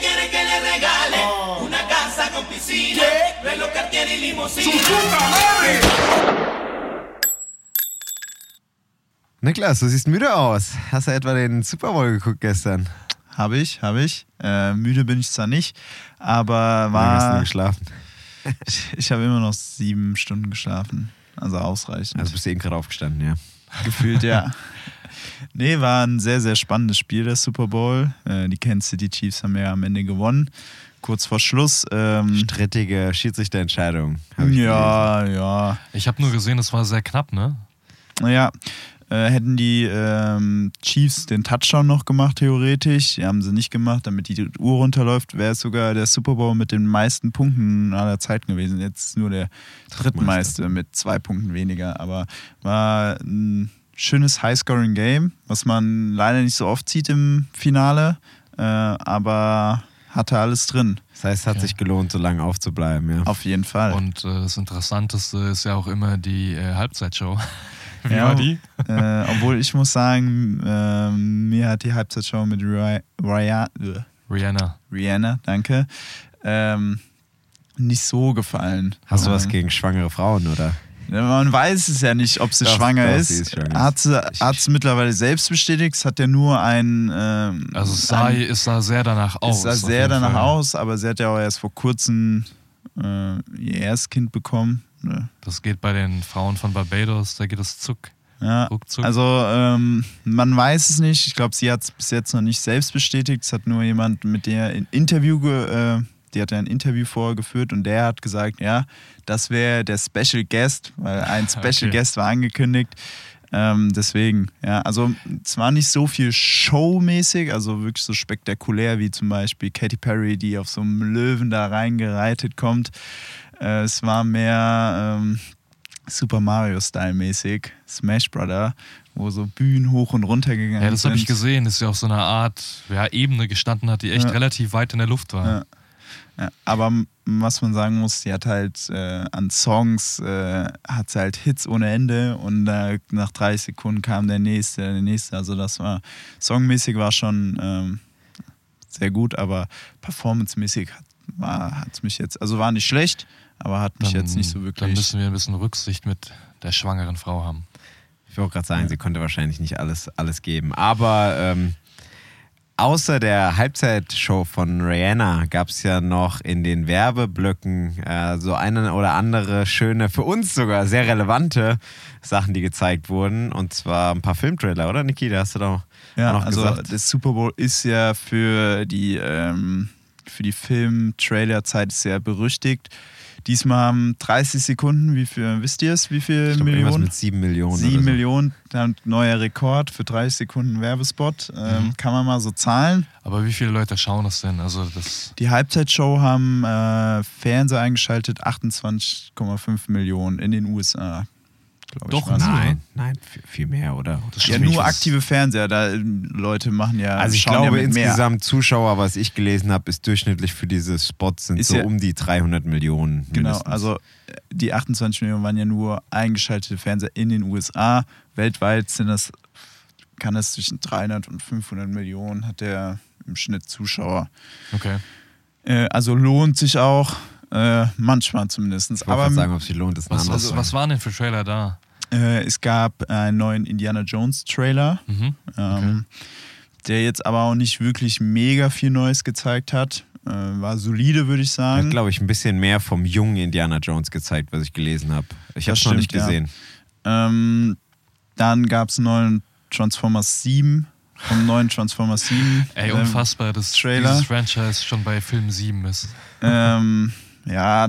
quiere que le regale una casa con piscina, reloj Cartier y limusina. Niklas, du siehst müde aus. Hast du etwa den Super Bowl geguckt gestern? Habe ich, habe ich. Äh, müde bin ich zwar nicht, aber Wie lange hast du war. geschlafen? Ich, ich habe immer noch sieben Stunden geschlafen. Also ausreichend. Also bist du eben gerade aufgestanden, ja. gefühlt, ja. Nee, war ein sehr, sehr spannendes Spiel, der Super Bowl. Äh, die Kansas City Chiefs haben ja am Ende gewonnen. Kurz vor Schluss. Ähm, Strittige Schiedsrichterentscheidung. ja, ja. Ich habe nur gesehen, es war sehr knapp, ne? Naja, äh, hätten die ähm, Chiefs den Touchdown noch gemacht, theoretisch. Die haben sie nicht gemacht, damit die Uhr runterläuft, wäre es sogar der Super Bowl mit den meisten Punkten aller Zeiten gewesen. Jetzt nur der drittmeiste mit zwei Punkten weniger. Aber war ein schönes High-Scoring-Game, was man leider nicht so oft sieht im Finale. Äh, aber hatte alles drin, Das heißt, es hat Okay. sich gelohnt, so lange aufzubleiben, ja. auf jeden Fall. Und äh, das Interessanteste ist ja auch immer die äh, Halbzeitshow. Wie Ja. war die? äh, obwohl ich muss sagen, äh, mir hat die Halbzeitshow mit Ry äh, Rihanna. Rihanna, danke, ähm, nicht so gefallen. Hast du was Äh, gegen schwangere Frauen, oder? Man weiß es ja nicht, ob sie Doch, schwanger doch, ist. sie ist schwanger. Hat sie hat sie mittlerweile selbst bestätigt. Es hat ja nur ein. Ähm, Also es sah, ein, es sah sehr danach aus. es sah sehr danach Fall. aus, aber sie hat ja auch erst vor kurzem äh, ihr Erstkind bekommen. Ne? Das geht bei den Frauen von Barbados, da geht es zuck. Ja, Ruckzuck. also ähm, man weiß es nicht. Ich glaube, sie hat es bis jetzt noch nicht selbst bestätigt. Es hat nur jemand mit der ein Interview, ge äh, die hat ja ein Interview vorgeführt und der hat gesagt, ja, das wäre der Special Guest, weil ein Special Okay. Guest war angekündigt. Ähm, deswegen, ja, also es war nicht so viel showmäßig, also wirklich so spektakulär wie zum Beispiel Katy Perry, die auf so einem Löwen da reingereitet kommt. Äh, es war mehr ähm, Super Mario-Style mäßig, Smash Brother, wo so Bühnen hoch und runter gegangen Ja, das sind. habe ich gesehen. Das ist ja auf so einer Art ja, Ebene gestanden hat, die echt Ja. relativ weit in der Luft war. Ja. Ja, aber was man sagen muss, die hat halt äh, an Songs, äh, hat sie halt Hits ohne Ende und äh, nach 30 Sekunden kam der nächste, der nächste. Also das war, songmäßig war schon ähm, sehr gut, aber performancemäßig hat es mich jetzt, also war nicht schlecht, aber hat mich jetzt nicht so Dann wirklich. müssen wir ein bisschen Rücksicht mit der schwangeren Frau haben. Ich wollte gerade sagen, sie konnte wahrscheinlich nicht alles, alles geben. Aber ähm, außer der Halbzeitshow von Rihanna gab es ja noch in den Werbeblöcken äh, so eine oder andere schöne, für uns sogar sehr relevante Sachen, die gezeigt wurden. Und zwar ein paar Filmtrailer, oder Niki? Da hast du doch Ja, noch also gesagt. das Super Bowl ist ja für die, ähm, für die Film-Trailer-Zeit sehr berüchtigt. Diesmal haben 30 Sekunden, wie viel, wisst ihr es, wie viel Ich glaub, Millionen? mit sieben Millionen. Sieben oder so. Millionen, dann neuer Rekord für 30 Sekunden Werbespot. Ähm, Mhm. Kann man mal so zahlen. Aber wie viele Leute schauen das denn? Also das Die Halbzeitshow haben äh, Fernseher eingeschaltet, 28,5 Millionen in den USA. Glaub Doch, war's. Nein, nein, viel, mehr, oder? Das Ja, nur aktive Fernseher, da äh, Leute machen ja. Also ich glaube ja mit mehr. insgesamt Zuschauer, was ich gelesen habe, ist durchschnittlich für diese Spots sind Ist so ja- um die 300 Millionen. Genau, mindestens. also äh, die 28 Millionen waren ja nur eingeschaltete Fernseher in den USA. Weltweit sind das, kann das zwischen 300 und 500 Millionen, hat der im Schnitt Zuschauer. Okay. Äh, also lohnt sich auch, äh, manchmal zumindest. Ich Aber sagen, ob es sich lohnt, ist Was, andere was, was waren denn für Trailer da? äh, es gab einen neuen Indiana Jones Trailer, Mhm. ähm, der jetzt aber auch nicht wirklich mega viel Neues gezeigt hat. Äh, war solide, würde ich Er hat, sagen. glaube ich, ein bisschen mehr vom jungen Indiana Jones gezeigt, was ich gelesen habe. Ich habe es noch nicht stimmt, ja. gesehen. Ähm, dann gab es einen neuen Transformers 7, vom neuen Transformers 7. Ey, ähm, unfassbar, dass Trailer. dieses Franchise schon bei Film 7 ist. Ähm, ja,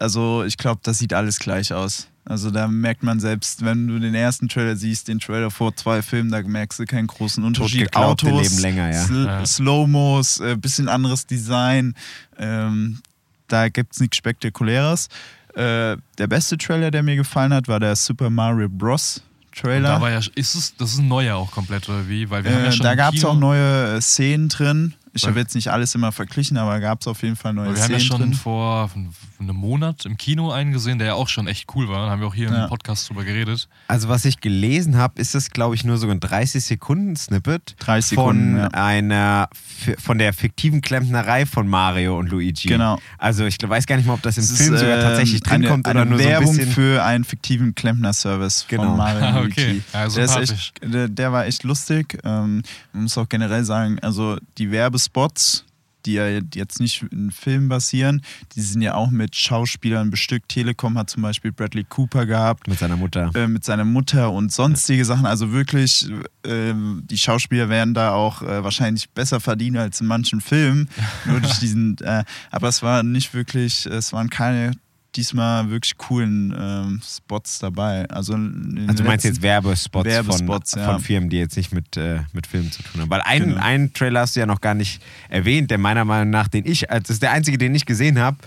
also ich glaube, das sieht alles gleich aus. Also da merkt man selbst, wenn du den ersten Trailer siehst, den Trailer vor zwei Filmen, da merkst du keinen großen Unterschied. Autos, leben länger, ja. Sl Ja. Slow-Mos, äh, bisschen anderes Design. Ähm, da gibt es nichts Spektakuläres. Äh, der beste Trailer, der mir gefallen hat, war der Super Mario Bros. Und Trailer. da war ja, ist es, das ist ein neuer auch komplett, oder wie? Weil wir haben ja Äh, schon da gab es auch neue äh, Szenen drin. Ich habe jetzt nicht alles immer verglichen, aber gab es auf jeden Fall neue Aber wir haben ja Szenen schon drin. vor einem Monat im Kino einen gesehen, der ja auch schon echt cool war. Da haben wir auch hier Ja. im Podcast drüber geredet. Also was ich gelesen habe, ist es, glaube ich, nur so ein 30-Sekunden-Snippet 30 Sekunden, von ja. einer von der fiktiven Klempnerei von Mario und Luigi. Genau. Also ich weiß gar nicht mal, ob das im Es Film ist, sogar ähm, tatsächlich drin eine, kommt oder eine nur Werbung so ein bisschen. für einen fiktiven Klempner-Service Genau. von Mario und okay. Luigi. Ja, der, echt, der, der war echt lustig. Ähm, man muss auch generell sagen, also die Werbespots, die ja jetzt nicht in Filmen basieren, die sind ja auch mit Schauspielern bestückt. Telekom hat zum Beispiel Bradley Cooper gehabt. mit seiner Mutter. äh, mit seiner Mutter und sonstige Sachen. Also wirklich, äh, die Schauspieler werden da auch äh, wahrscheinlich besser verdienen als in manchen Filmen. Nur durch diesen, äh, aber es war nicht wirklich, es waren keine diesmal wirklich coolen ähm, Spots dabei. Also, Also du meinst jetzt Werbespots, Werbespots, von, ja. von Firmen, die jetzt nicht mit, äh, mit Filmen zu tun haben. Weil einen, Genau. einen Trailer hast du ja noch gar nicht erwähnt, der meiner Meinung nach, den ich, das ist der einzige, den ich gesehen habe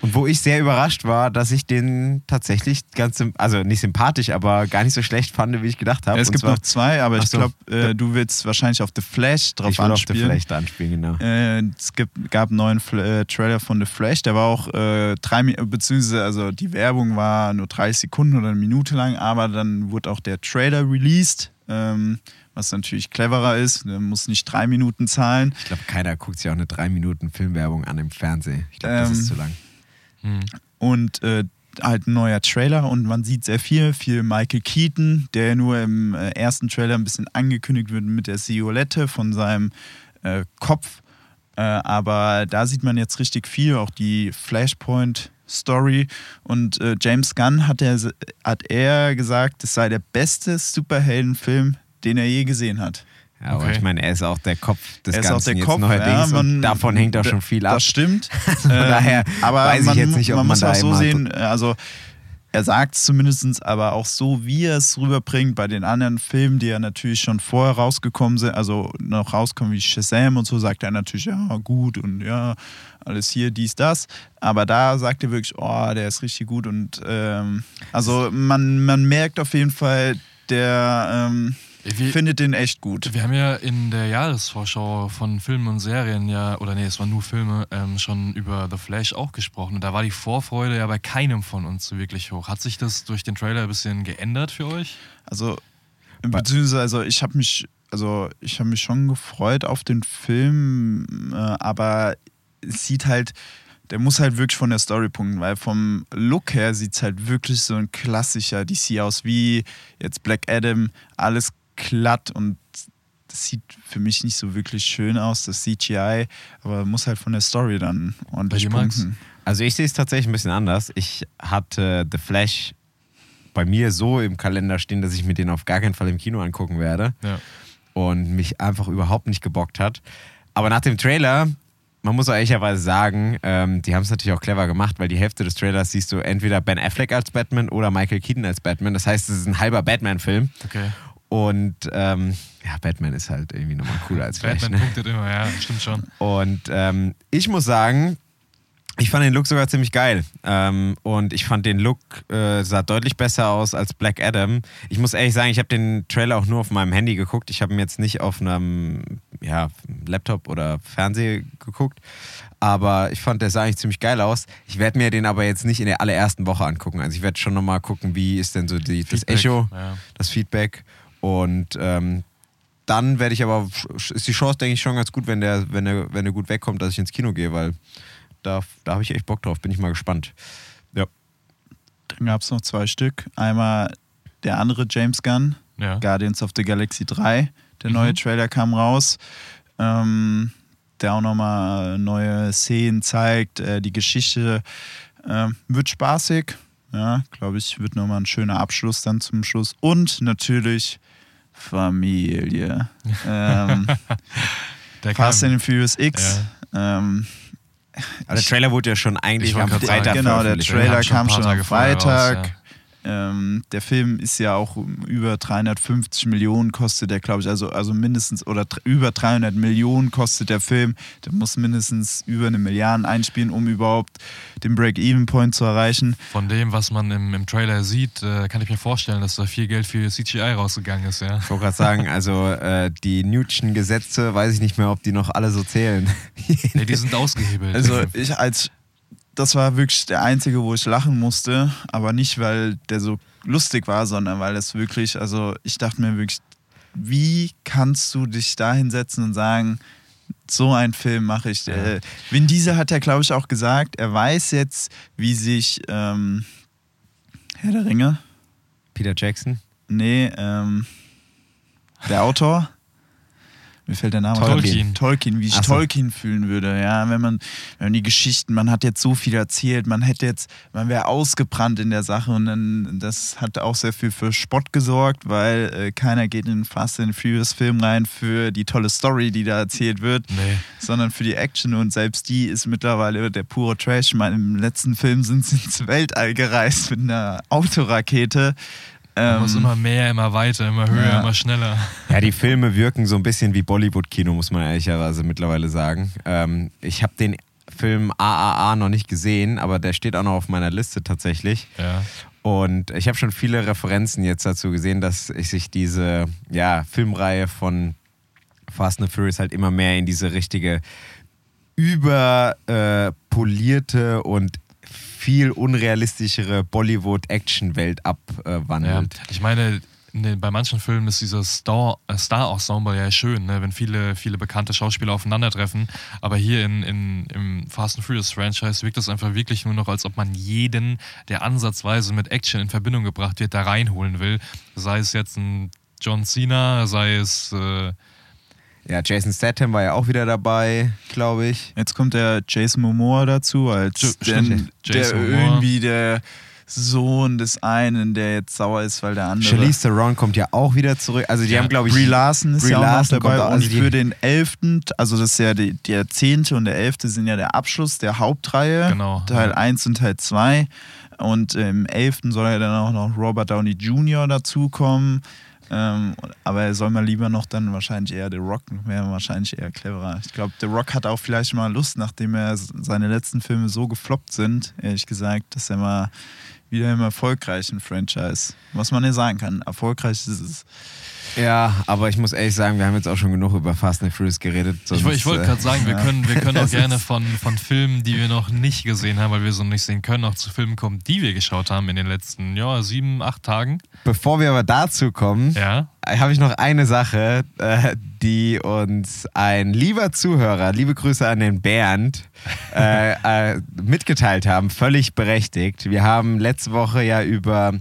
und wo ich sehr überrascht war, dass ich den tatsächlich ganz, also nicht sympathisch, aber gar nicht so schlecht fand, wie ich gedacht habe. Ja, es Und gibt zwar- noch zwei, aber ich glaube, äh, du willst wahrscheinlich auf The Flash drauf ich will auf anspielen. der vielleicht anspielen, genau. Äh, es gibt, gab einen neuen Fl äh, Trailer von The Flash, der war auch äh, drei beziehungsweise also die Werbung war nur 30 Sekunden oder eine Minute lang, aber dann wurde auch der Trailer released, ähm, was natürlich cleverer ist. Der muss nicht drei Minuten zahlen. Ich glaube, keiner guckt sich auch eine drei Minuten Filmwerbung an im Fernsehen. Ich glaube, das Ähm, ist zu lang. Hm. und äh, halt ein neuer Trailer und man sieht sehr viel, viel Michael Keaton, der nur im äh, ersten Trailer ein bisschen angekündigt wird mit der Silhouette von seinem äh, Kopf. Äh, aber da sieht man jetzt richtig viel, auch die Flashpoint Story und äh, James Gunn hat er, hat er gesagt, es sei der beste Superheldenfilm, den er je gesehen hat. Ja, aber okay. ich meine, er ist auch der Kopf des er ist Ganzen auch der jetzt Kopf, neuerdings ja, man- davon hängt auch schon viel ab. Das stimmt. Von daher Ähm, aber weiß ich man, jetzt nicht, ob man man muss da auch so sehen, also er sagt es zumindest, aber auch so, wie er es rüberbringt bei den anderen Filmen, die ja natürlich schon vorher rausgekommen sind, also noch rauskommen wie Shazam und so, sagt er natürlich, ja, gut und ja, alles hier, dies, das. Aber da sagt er wirklich, oh, der ist richtig gut und ähm, also man, man merkt auf jeden Fall, der ähm, Wir- findet den echt gut. Wir haben ja in der Jahresvorschau von Filmen und Serien ja, oder nee, es waren nur Filme, ähm, schon über The Flash auch gesprochen. Und da war die Vorfreude ja bei keinem von uns so wirklich hoch. Hat sich das durch den Trailer ein bisschen geändert für euch? Also, beziehungsweise, also ich habe mich, also ich habe mich schon gefreut auf den Film, äh, aber es sieht halt, der muss halt wirklich von der Story punkten, weil vom Look her sieht es halt wirklich so ein klassischer DC aus, wie jetzt Black Adam, alles glatt und das sieht für mich nicht so wirklich schön aus, das CGI, aber muss halt von der Story dann ordentlich Max? punkten. Also ich sehe es tatsächlich ein bisschen anders. Ich hatte The Flash bei mir so im Kalender stehen, dass ich mir den auf gar keinen Fall im Kino angucken werde Ja. und mich einfach überhaupt nicht gebockt hat. Aber nach dem Trailer, man muss auch ehrlicherweise sagen, ähm, die haben es natürlich auch clever gemacht, weil die Hälfte des Trailers siehst du entweder Ben Affleck als Batman oder Michael Keaton als Batman. Das heißt, es ist ein halber Batman-Film. Okay. Und ähm, ja, Batman ist halt irgendwie nochmal cooler als Flash. Batman Ne? punktet immer, ja, stimmt schon. Und ähm, ich muss sagen, ich fand den Look sogar ziemlich geil. Ähm, und ich fand den Look äh, sah deutlich besser aus als Black Adam. Ich muss ehrlich sagen, ich habe den Trailer auch nur auf meinem Handy geguckt. Ich habe ihn jetzt nicht auf einem ja, Laptop oder Fernseher geguckt. Aber ich fand, der sah eigentlich ziemlich geil aus. Ich werde mir den aber jetzt nicht in der allerersten Woche angucken. Also ich werde schon nochmal gucken, wie ist denn so die, das Echo, ja. das Feedback. Und ähm, dann werde ich aber, ist die Chance, denke ich, schon ganz gut, wenn der, wenn der, wenn der gut wegkommt, dass ich ins Kino gehe, weil da, da habe ich echt Bock drauf, bin ich mal gespannt. Ja. Dann gab es noch zwei Stück. Einmal der andere James Gunn, Ja. Guardians of the Galaxy 3. Der neue Mhm. Trailer kam raus, ähm, der auch nochmal neue Szenen zeigt. Äh, die Geschichte ähm, wird spaßig. Ja, glaube ich, wird nochmal ein schöner Abschluss dann zum Schluss. Und natürlich Familie. ähm, Der Fast and Furious X. Ähm, Aber der Trailer wurde ja schon eigentlich Ich am Freitag sagen, genau, der. Trailer Ja, kam schon am vorher raus, Freitag. Ähm, der Film ist ja auch über 350 Millionen kostet der, glaube ich, also, also mindestens oder über 300 Millionen kostet der Film. Der muss mindestens über eine Milliarde einspielen, um überhaupt den Break-Even-Point zu erreichen. Von dem, was man im, im Trailer sieht, äh, kann ich mir vorstellen, dass da viel Geld für CGI rausgegangen ist, ja. Ich wollte gerade sagen, also äh, die Newton'schen Gesetze, weiß ich nicht mehr, ob die noch alle so zählen. Nee, die sind ausgehebelt. Also ich als das war wirklich der einzige, wo ich lachen musste, aber nicht weil der so lustig war, sondern weil es wirklich, also ich dachte mir wirklich, wie kannst du dich da hinsetzen und sagen, so einen Film mache ich. Äh, Vin Diesel hat ja, glaube ich, auch gesagt, er weiß jetzt, wie sich ähm, Herr der Ringe, Peter Jackson. nee, ähm, der Autor, mir fällt der Name Tolkien. Tolkien, wie ich so. Tolkien fühlen würde, ja, wenn man, wenn man die Geschichten, man hat jetzt so viel erzählt, man hätte jetzt, man wäre ausgebrannt in der Sache und dann, das hat auch sehr viel für Spott gesorgt, weil äh, keiner geht in den Fast and Furious Film rein für die tolle Story, die da erzählt wird, Nee. sondern für die Action und selbst die ist mittlerweile der pure Trash. Ich meine, im letzten Film sind sie ins Weltall gereist mit einer Autorakete. Ähm, muss immer mehr, immer weiter, immer höher, Ja. immer schneller. Ja, die Filme wirken so ein bisschen wie Bollywood-Kino, muss man ehrlicherweise mittlerweile sagen. Ähm, ich habe den Film AAA noch nicht gesehen, aber der steht auch noch auf meiner Liste tatsächlich. Ja. Und ich habe schon viele Referenzen jetzt dazu gesehen, dass sich diese ja, Filmreihe von Fast and Furious halt immer mehr in diese richtige überpolierte äh, und viel unrealistischere Bollywood-Action-Welt Ja, abwandelt. ich meine, ne, bei manchen Filmen ist dieser äh, Star-Ensemble ja schön, ne, wenn viele, viele bekannte Schauspieler aufeinandertreffen. Aber hier in, in, im Fast and Furious Franchise wirkt das einfach wirklich nur noch, als ob man jeden, der ansatzweise mit Action in Verbindung gebracht wird, da reinholen will. Sei es jetzt ein John Cena, sei es. Äh, Ja, Jason Statham war ja auch wieder dabei, glaube ich. Jetzt kommt der Jason Momoa dazu, als der, stimmt, der Jason Momoa. irgendwie der Sohn des einen, der jetzt sauer ist, weil der andere. Charlize Theron kommt ja auch wieder zurück. Also die Ja, haben, glaube ich, Brie Larson ist Brie ja auch Larson noch dabei auch- und also die- für den 11., also das ist ja die, der 10. und der 11. sind ja der Abschluss der Hauptreihe, Genau, Teil ja. 1 und Teil 2 und im 11. soll ja dann auch noch Robert Downey Jr. dazukommen, ähm, aber er soll mal lieber noch dann wahrscheinlich eher The Rock, wäre wahrscheinlich eher cleverer. Ich glaube, The Rock hat auch vielleicht mal Lust, nachdem er seine letzten Filme so gefloppt sind, ehrlich gesagt, dass er mal wieder im erfolgreichen Franchise, was man ja sagen kann, erfolgreich ist es. Ja, aber ich muss ehrlich sagen, wir haben jetzt auch schon genug über Fast and Furious geredet. ich woll- ich wollte gerade sagen, wir ja. können, wir können auch gerne von, von Filmen, die wir noch nicht gesehen haben, weil wir so nicht sehen können, auch zu Filmen kommen, die wir geschaut haben in den letzten ja, sieben, acht Tagen. Bevor wir aber dazu kommen, Ja. habe ich noch eine Sache, äh, die uns ein lieber Zuhörer, liebe Grüße an den Bernd, äh, äh, mitgeteilt haben, völlig berechtigt. Wir haben letzte Woche ja über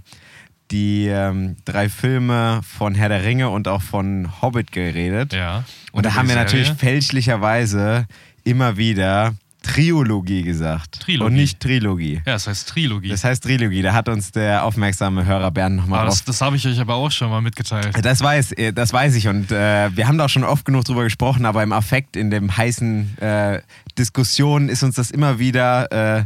die ähm, drei Filme von Herr der Ringe und auch von Hobbit geredet. Ja. Und da über haben wir natürlich Serie? fälschlicherweise immer wieder Triologie gesagt. Trilogie. Und nicht Trilogie. Ja, das heißt Trilogie. Das heißt Trilogie. Da hat uns der aufmerksame Hörer Bernd nochmal drauf das, das habe ich euch aber auch schon mal mitgeteilt. das weiß, äh, das weiß ich und äh, wir haben da auch schon oft genug drüber gesprochen, aber im Affekt, in dem heißen äh, Diskussionen ist uns das immer wieder äh,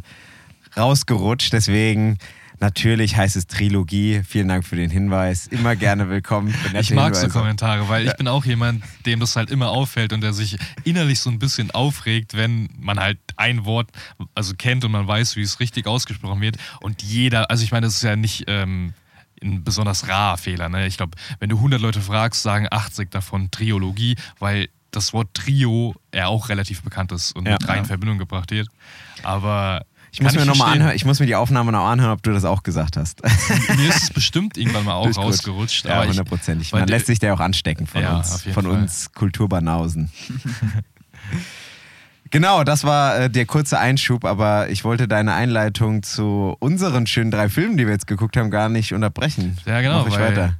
rausgerutscht. Deswegen natürlich heißt es Trilogie. Vielen Dank für den Hinweis. Immer gerne willkommen. Ich mag so Hinweise. Kommentare, weil ich bin auch jemand, dem das halt immer auffällt und der sich innerlich so ein bisschen aufregt, wenn man halt ein Wort also kennt und man weiß, wie es richtig ausgesprochen wird. Und jeder, also ich meine, das ist ja nicht ähm, ein besonders rarer Fehler. Ne? Ich glaube, wenn du 100 Leute fragst, sagen 80 davon Triologie, weil das Wort Trio ja auch relativ bekannt ist und Ja. mit rein in Ja. Verbindung gebracht wird. Aber Ich muss mir noch mal verstehen. anhören, ich muss mir die Aufnahme noch anhören, ob du das auch gesagt hast. Mir ist es bestimmt irgendwann mal auch rausgerutscht. Ja, hundertprozentig. Man der- lässt sich da auch anstecken von Ja, uns, von Fall. uns Kulturbanausen. Genau, das war äh, der kurze Einschub, aber ich wollte deine Einleitung zu unseren schönen drei Filmen, die wir jetzt geguckt haben, gar nicht unterbrechen. Ja, genau, Mach ich weiter.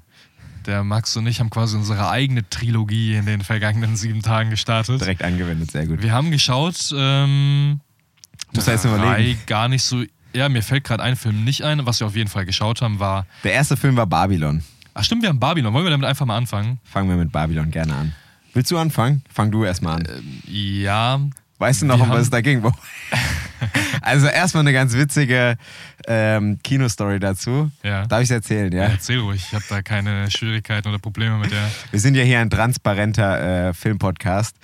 der Max und ich haben quasi unsere eigene Trilogie in den vergangenen sieben Tagen gestartet. Direkt angewendet, sehr gut. Wir haben geschaut, ähm, Musst du jetzt überlegen. gar nicht so. Ja, mir fällt gerade ein Film nicht ein. Was wir auf jeden Fall geschaut haben, war. Der erste Film war Babylon. Ach, stimmt, wir haben Babylon. Wollen wir damit einfach mal anfangen? Fangen wir mit Babylon gerne an. Willst du anfangen? Fang du erstmal an. Ja. Weißt du noch, wir um was es da ging? Also erstmal eine ganz witzige ähm, Kinostory dazu. Ja. Darf ich es erzählen, ja? Ja, erzähl ruhig, ich habe da keine Schwierigkeiten oder Probleme mit der. Wir sind ja hier ein transparenter äh, Filmpodcast.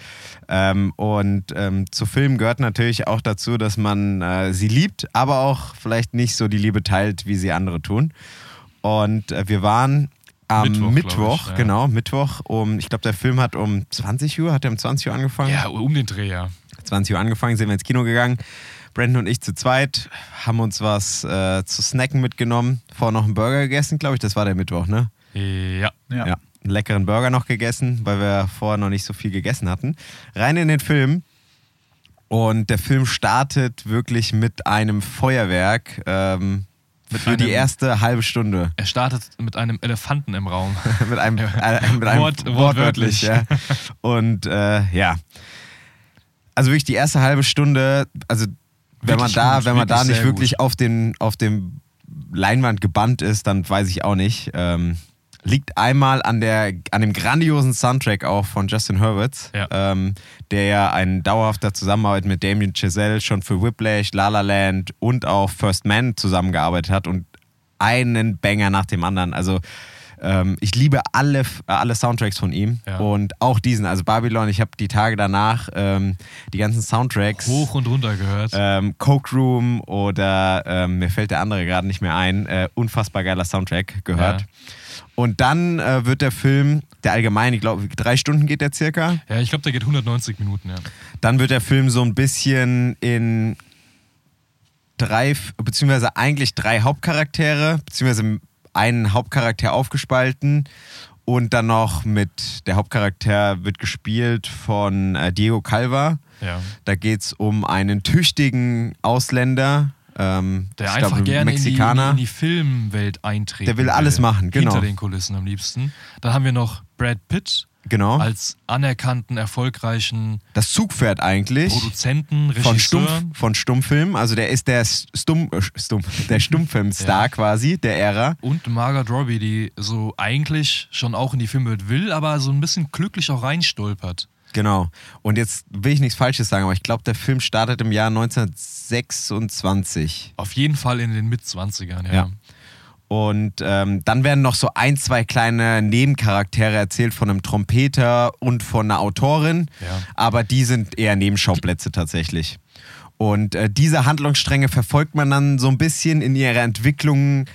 Ähm, und ähm, zu Filmen gehört natürlich auch dazu, dass man äh, sie liebt, aber auch vielleicht nicht so die Liebe teilt, wie sie andere tun. Und äh, wir waren am Mittwoch, Mittwoch, ich, ja. genau, Mittwoch um, ich glaube, der Film hat um 20 Uhr, hat er um 20 Uhr angefangen? Ja, um den Dreh, ja. 20 Uhr angefangen, sind wir ins Kino gegangen. Brandon und ich zu zweit haben uns was äh, zu snacken mitgenommen. Vorher noch einen Burger gegessen, glaube ich. Das war der Mittwoch, ne? Ja. Ja. Ja. Einen leckeren Burger noch gegessen, weil wir vorher noch nicht so viel gegessen hatten. Rein in den Film. Und der Film startet wirklich mit einem Feuerwerk ähm, Mit für die einem- erste halbe Stunde. Er startet mit einem Elefanten im Raum. mit einem, äh, mit einem Wort- wortwörtlich. wortwörtlich. Ja. Und äh, ja. Also wirklich die erste halbe Stunde, also wenn man da, gut, wenn man da nicht wirklich auf den, auf dem Leinwand gebannt ist, dann weiß ich auch nicht. Ähm, liegt einmal an, der, an dem grandiosen Soundtrack auch von Justin Hurwitz, Ja. ähm, der ja ein dauerhafter Zusammenarbeit mit Damien Chazelle schon für Whiplash, La La Land und auch First Man zusammengearbeitet hat und einen Banger nach dem anderen. Also ähm, ich liebe alle, alle Soundtracks von ihm Ja. und auch diesen, also Babylon, ich habe die Tage danach ähm, die ganzen Soundtracks Hoch und runter gehört. ähm, Coke Room oder ähm, mir fällt der andere gerade nicht mehr ein. Äh, unfassbar geiler Soundtrack gehört. Ja. Und dann äh, wird der Film, der allgemein, ich glaube, drei Stunden geht der circa. Ja, ich glaube, der geht 190 Minuten, ja. Dann wird der Film so ein bisschen in drei, beziehungsweise eigentlich drei Hauptcharaktere, beziehungsweise einen Hauptcharakter aufgespalten. Und dann noch mit, der Hauptcharakter wird gespielt von äh, Diego Calva. ja. Da geht es um einen tüchtigen Ausländer, ähm, Der einfach glaube, gerne in die, in, die, Mexikaner. in die Filmwelt eintreten Der will alles machen, genau. Hinter den Kulissen am liebsten. Dann haben wir noch Brad Pitt genau. als anerkannten, erfolgreichen das Zugpferd eigentlich Produzenten, von, Regisseur. Stumpf, von Stummfilm. Also der ist der Stumm, äh, Stumm, der Stummfilmstar Ja. quasi, der Ära. Und Margot Robbie, die so eigentlich schon auch in die Filmwelt will, aber so ein bisschen glücklich auch reinstolpert. Genau. Und jetzt will ich nichts Falsches sagen, aber ich glaube, der Film startet im Jahr 1926. Auf jeden Fall in den Mitzwanzigern, ja. Ja. Und ähm, dann werden noch so ein, zwei kleine Nebencharaktere erzählt von einem Trompeter und von einer Autorin. Ja. Aber die sind eher Nebenschauplätze tatsächlich. Und äh, diese Handlungsstränge verfolgt man dann so ein bisschen in ihrer Entwicklung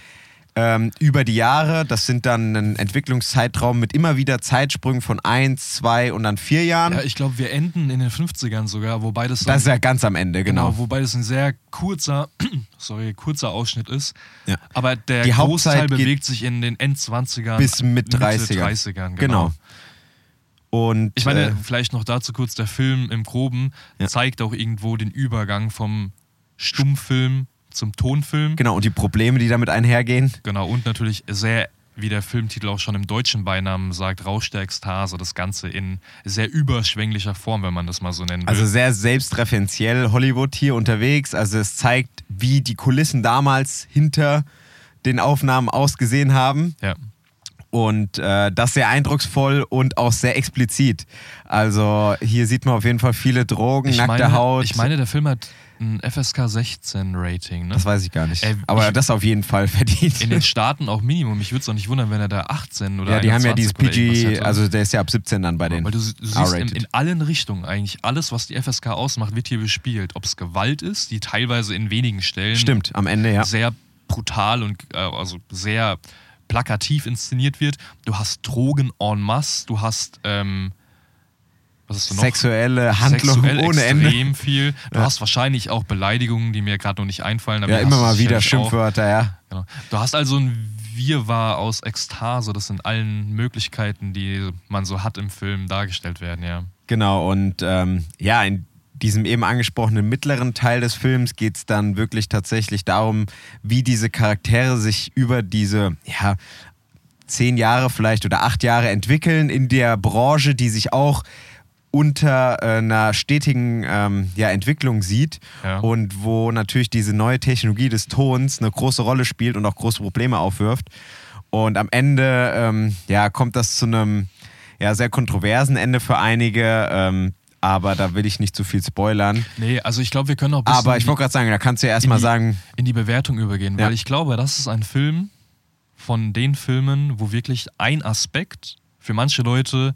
ähm, über die Jahre. Das sind dann ein Entwicklungszeitraum mit immer wieder Zeitsprüngen von eins, zwei und dann vier Jahren. Ja, ich glaube, wir enden in den 50ern sogar, wobei das, das ist ja ganz am Ende, genau. wobei das ein sehr kurzer, sorry, kurzer Ausschnitt ist. Ja. Aber der Die Großteil Hauptzeit bewegt sich in den Endzwanzigern bis mit Mitte 30ern. 30ern. Genau. Genau. Und Ich meine, äh, vielleicht noch dazu kurz, der Film im Groben Ja. zeigt auch irgendwo den Übergang vom Stummfilm zum Tonfilm. genau, und die Probleme, die damit einhergehen. Genau, und natürlich sehr, wie der Filmtitel auch schon im deutschen Beinamen sagt, Rausch der Ekstase, das Ganze in sehr überschwänglicher Form, wenn man das mal so nennen will. Also sehr selbstreferenziell Hollywood hier unterwegs. Also es zeigt, wie die Kulissen damals hinter den Aufnahmen ausgesehen haben. ja. Und äh, das sehr eindrucksvoll und auch sehr explizit. Also hier sieht man auf jeden Fall viele Drogen, Ich nackte meine, Haut. ich meine, der Film hat ein FSK 16 Rating, ne? das weiß ich gar nicht. Ey, Aber ich- das auf jeden Fall verdient. In den Staaten auch Minimum. Ich würde es auch nicht wundern, wenn er da 18 oder ja, die haben ja dieses 21 oder irgendwas PG, also der ist ja ab 17 dann bei denen. Weil du, du siehst in, in allen Richtungen eigentlich alles, was die FSK ausmacht, wird hier bespielt. Ob es Gewalt ist, die teilweise in wenigen Stellen Stimmt, am Ende, ja. sehr brutal und äh, also sehr plakativ inszeniert wird. Du hast Drogen en masse, du hast ähm, was hast du noch? Sexuelle Handlung Sexuell ohne extrem Ende. viel. Du hast wahrscheinlich auch Beleidigungen, die mir gerade noch nicht einfallen. aber Ja, immer mal wieder sicherlich auch. Schimpfwörter, ja. Genau. Du hast also ein Wirrwarr aus Ekstase, das in allen Möglichkeiten, die man so hat im Film, dargestellt werden, ja. Genau, und ähm, ja, in diesem eben angesprochenen mittleren Teil des Films geht es dann wirklich tatsächlich darum, wie diese Charaktere sich über diese, ja, zehn Jahre vielleicht oder acht Jahre entwickeln in der Branche, die sich auch unter äh, einer stetigen ähm, ja, Entwicklung sieht Ja. und wo natürlich diese neue Technologie des Tons eine große Rolle spielt und auch große Probleme aufwirft. Und am Ende ähm, ja, kommt das zu einem ja, sehr kontroversen Ende für einige. Ähm, aber da will ich nicht zu viel spoilern. Nee, also ich glaube, wir können auch ein bisschen Aber ich wollte gerade sagen, da kannst du ja erstmal sagen, in die Bewertung übergehen, Ja. weil ich glaube, das ist ein Film von den Filmen, wo wirklich ein Aspekt für manche Leute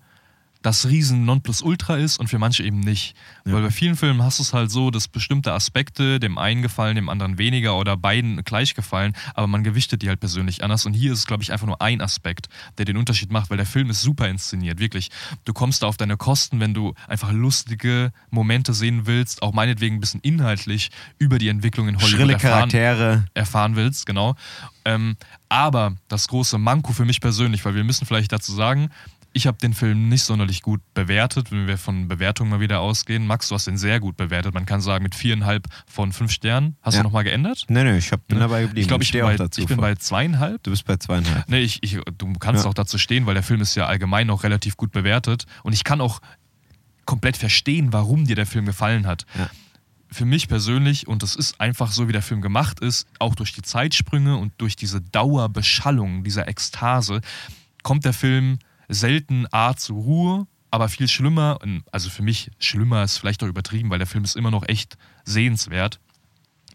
das riesen Nonplusultra ist und für manche eben nicht. Weil bei vielen Filmen hast du es halt so, dass bestimmte Aspekte dem einen gefallen, dem anderen weniger oder beiden gleich gefallen, aber man gewichtet die halt persönlich anders. Und hier ist es, glaube ich, einfach nur ein Aspekt, der den Unterschied macht, weil der Film ist super inszeniert, wirklich. Du kommst da auf deine Kosten, wenn du einfach lustige Momente sehen willst, auch meinetwegen ein bisschen inhaltlich über die Entwicklung in Hollywood schrille erfahren, Charaktere. erfahren willst, genau. Ähm, aber das große Manko für mich persönlich, weil wir müssen vielleicht dazu sagen, ich habe den Film nicht sonderlich gut bewertet, wenn wir von Bewertungen mal wieder ausgehen. Max, du hast den sehr gut bewertet. Man kann sagen, mit viereinhalb von fünf Sternen. Hast Ja. du nochmal geändert? Nee, nee, ich hab, bin dabei geblieben. Ich glaube, ich, bei- dazu. ich bin bei zweieinhalb. du bist bei zweieinhalb. Nee, ich, ich, du kannst Ja. auch dazu stehen, weil der Film ist ja allgemein auch relativ gut bewertet. Und ich kann auch komplett verstehen, warum dir der Film gefallen hat. Ja. Für mich persönlich, und das ist einfach so, wie der Film gemacht ist, auch durch die Zeitsprünge und durch diese Dauerbeschallung, dieser Ekstase, kommt der Film selten A zur Ruhe, aber viel schlimmer, also für mich schlimmer ist vielleicht auch übertrieben, weil der Film ist immer noch echt sehenswert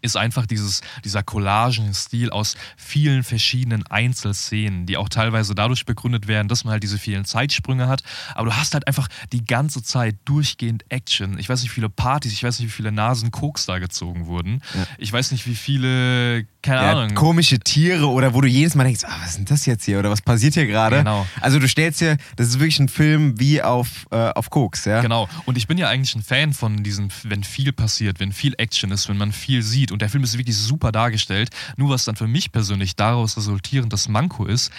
ist einfach dieses, dieser Collagenstil aus vielen verschiedenen Einzelszenen, die auch teilweise dadurch begründet werden, dass man halt diese vielen Zeitsprünge hat. Aber du hast halt einfach die ganze Zeit durchgehend Action. Ich weiß nicht, wie viele Partys, ich weiß nicht, wie viele Nasen Koks da gezogen wurden. Ich weiß nicht, wie viele, keine Ja, Ahnung. komische Tiere oder wo du jedes Mal denkst, ah, was ist denn das jetzt hier oder was passiert hier gerade? Genau. Also du stellst dir, das ist wirklich ein Film wie auf, äh, auf Koks, ja? Genau. Und ich bin ja eigentlich ein Fan von diesem, wenn viel passiert, wenn viel Action ist, wenn man viel sieht. Und der Film ist wirklich super dargestellt. Nur was dann für mich persönlich daraus resultierend das Manko ist,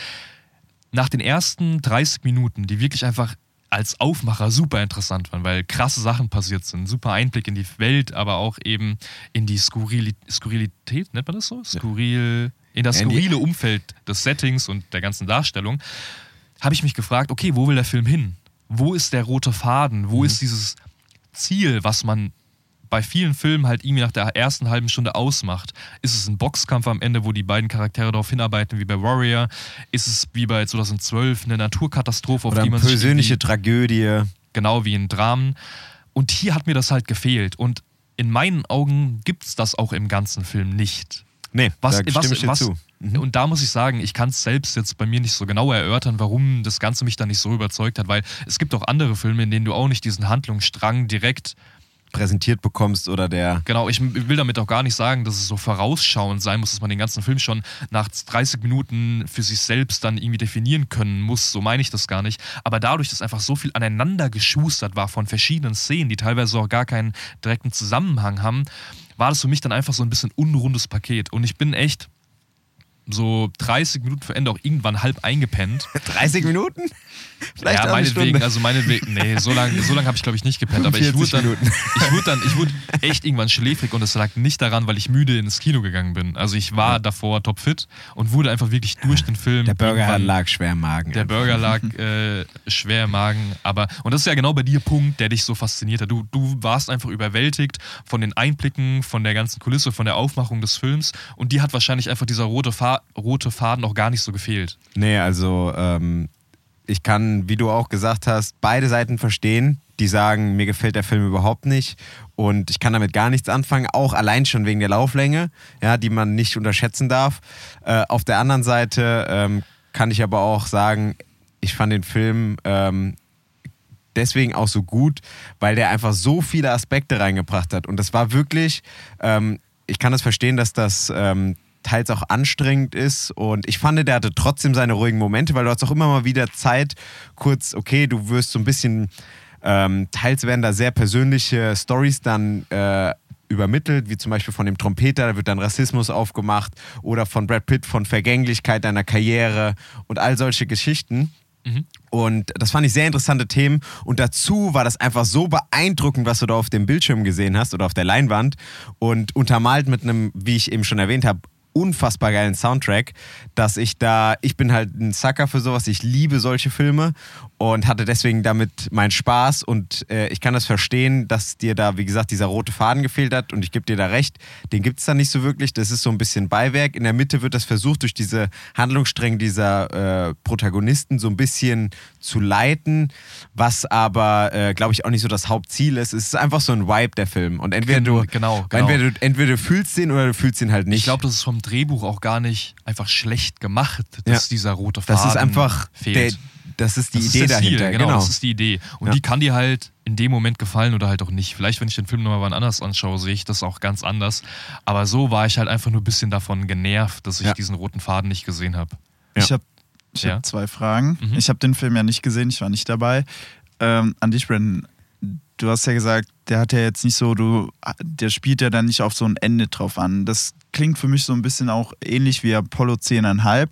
nach den ersten 30 Minuten, die wirklich einfach als Aufmacher super interessant waren, weil krasse Sachen passiert sind. Super Einblick in die Welt, aber auch eben in die Skurrili Skurrilität, nennt man das so? Skurril, in das skurrile Umfeld des Settings und der ganzen Darstellung, habe ich mich gefragt, okay, wo will der Film hin? Wo ist der rote Faden? Wo ist dieses Ziel, was man bei vielen Filmen halt irgendwie nach der ersten halben Stunde ausmacht. Ist es ein Boxkampf am Ende, wo die beiden Charaktere darauf hinarbeiten, wie bei Warrior? Ist es wie bei 2012 eine Naturkatastrophe, auf Oder die eine man sich persönliche Tragödie. genau wie in Dramen. Und hier hat mir das halt gefehlt. Und in meinen Augen gibt es das auch im ganzen Film nicht. Nee, Was, da was, dir was, zu. Mhm. Und da muss ich sagen, ich kann es selbst jetzt bei mir nicht so genau erörtern, warum das Ganze mich da nicht so überzeugt hat, weil es gibt auch andere Filme, in denen du auch nicht diesen Handlungsstrang direkt Präsentiert bekommst oder der. Genau, ich will damit auch gar nicht sagen, dass es so vorausschauend sein muss, dass man den ganzen Film schon nach 30 Minuten für sich selbst dann irgendwie definieren können muss. So meine ich das gar nicht. Aber dadurch, dass einfach so viel aneinander geschustert war von verschiedenen Szenen, die teilweise auch gar keinen direkten Zusammenhang haben, war das für mich dann einfach so ein bisschen unrundes Paket. Und ich bin echt so 30 Minuten vor Ende auch irgendwann halb eingepennt. 30 Minuten? Vielleicht ja, meinetwegen, also meinetwegen, nee, so lange so lang habe ich glaube ich nicht gepennt, aber ich wurde 45 dann, Minuten. ich wurde dann, ich wurde echt irgendwann schläfrig und es lag nicht daran, weil ich müde ins Kino gegangen bin. Also ich war davor topfit und wurde einfach wirklich durch den Film. Der Burger lag schwer im Magen. der Burger lag äh, schwer im Magen, aber und das ist ja genau bei dir Punkt, der dich so fasziniert hat. Du, du warst einfach überwältigt von den Einblicken, von der ganzen Kulisse, von der Aufmachung des Films und dir hat wahrscheinlich einfach dieser rote, Rote Faden auch gar nicht so gefehlt. Nee, also ähm, ich kann, wie du auch gesagt hast, beide Seiten verstehen, die sagen, mir gefällt der Film überhaupt nicht und ich kann damit gar nichts anfangen, auch allein schon wegen der Lauflänge, ja, die man nicht unterschätzen darf. Äh, auf der anderen Seite ähm, kann ich aber auch sagen, ich fand den Film ähm, deswegen auch so gut, weil der einfach so viele Aspekte reingebracht hat. Und das war wirklich, ähm, ich kann das verstehen, dass das ähm, teils auch anstrengend ist. Und ich fand, der hatte trotzdem seine ruhigen Momente, weil du hast auch immer mal wieder Zeit, kurz, okay, du wirst so ein bisschen, ähm, teils werden da sehr persönliche Stories dann äh, übermittelt, wie zum Beispiel von dem Trompeter, da wird dann Rassismus aufgemacht oder von Brad Pitt von Vergänglichkeit deiner Karriere und all solche Geschichten. Und das fand ich sehr interessante Themen. Und dazu war das einfach so beeindruckend, was du da auf dem Bildschirm gesehen hast oder auf der Leinwand. Und untermalt mit einem, wie ich eben schon erwähnt habe, unfassbar geilen Soundtrack, dass ich da, ich bin halt ein Sucker für sowas, ich liebe solche Filme und hatte deswegen damit meinen Spaß und äh, ich kann das verstehen, dass dir da, wie gesagt, dieser rote Faden gefehlt hat und ich gebe dir da recht, den gibt es da nicht so wirklich, das ist so ein bisschen Beiwerk. In der Mitte wird das versucht, durch diese Handlungsstränge dieser äh, Protagonisten so ein bisschen zu leiten, was aber, äh, glaube ich, auch nicht so das Hauptziel ist. Es ist einfach so ein Vibe, der Film und entweder du, Genau, genau. Entweder, du, entweder du fühlst den oder du fühlst ihn halt nicht. Ich glaube, das ist vom Drehbuch auch gar nicht einfach schlecht gemacht, dass Ja. dieser rote Faden das ist einfach fehlt. der, das ist die das Idee ist dahinter. genau, genau. das ist die Idee. Und Ja. die kann dir halt in dem Moment gefallen oder halt auch nicht. Vielleicht, wenn ich den Film nochmal wann anders anschaue, sehe ich das auch ganz anders. Aber so war ich halt einfach nur ein bisschen davon genervt, dass ich Ja. diesen roten Faden nicht gesehen habe. Ich habe ich Ja. hab zwei Fragen. Mhm. Ich habe den Film ja nicht gesehen, ich war nicht dabei. Ähm, an dich, Brandon. Du hast ja gesagt, der hat ja jetzt nicht so, du, der spielt ja dann nicht auf so ein Ende drauf an. Das klingt für mich so ein bisschen auch ähnlich wie Apollo 10,5.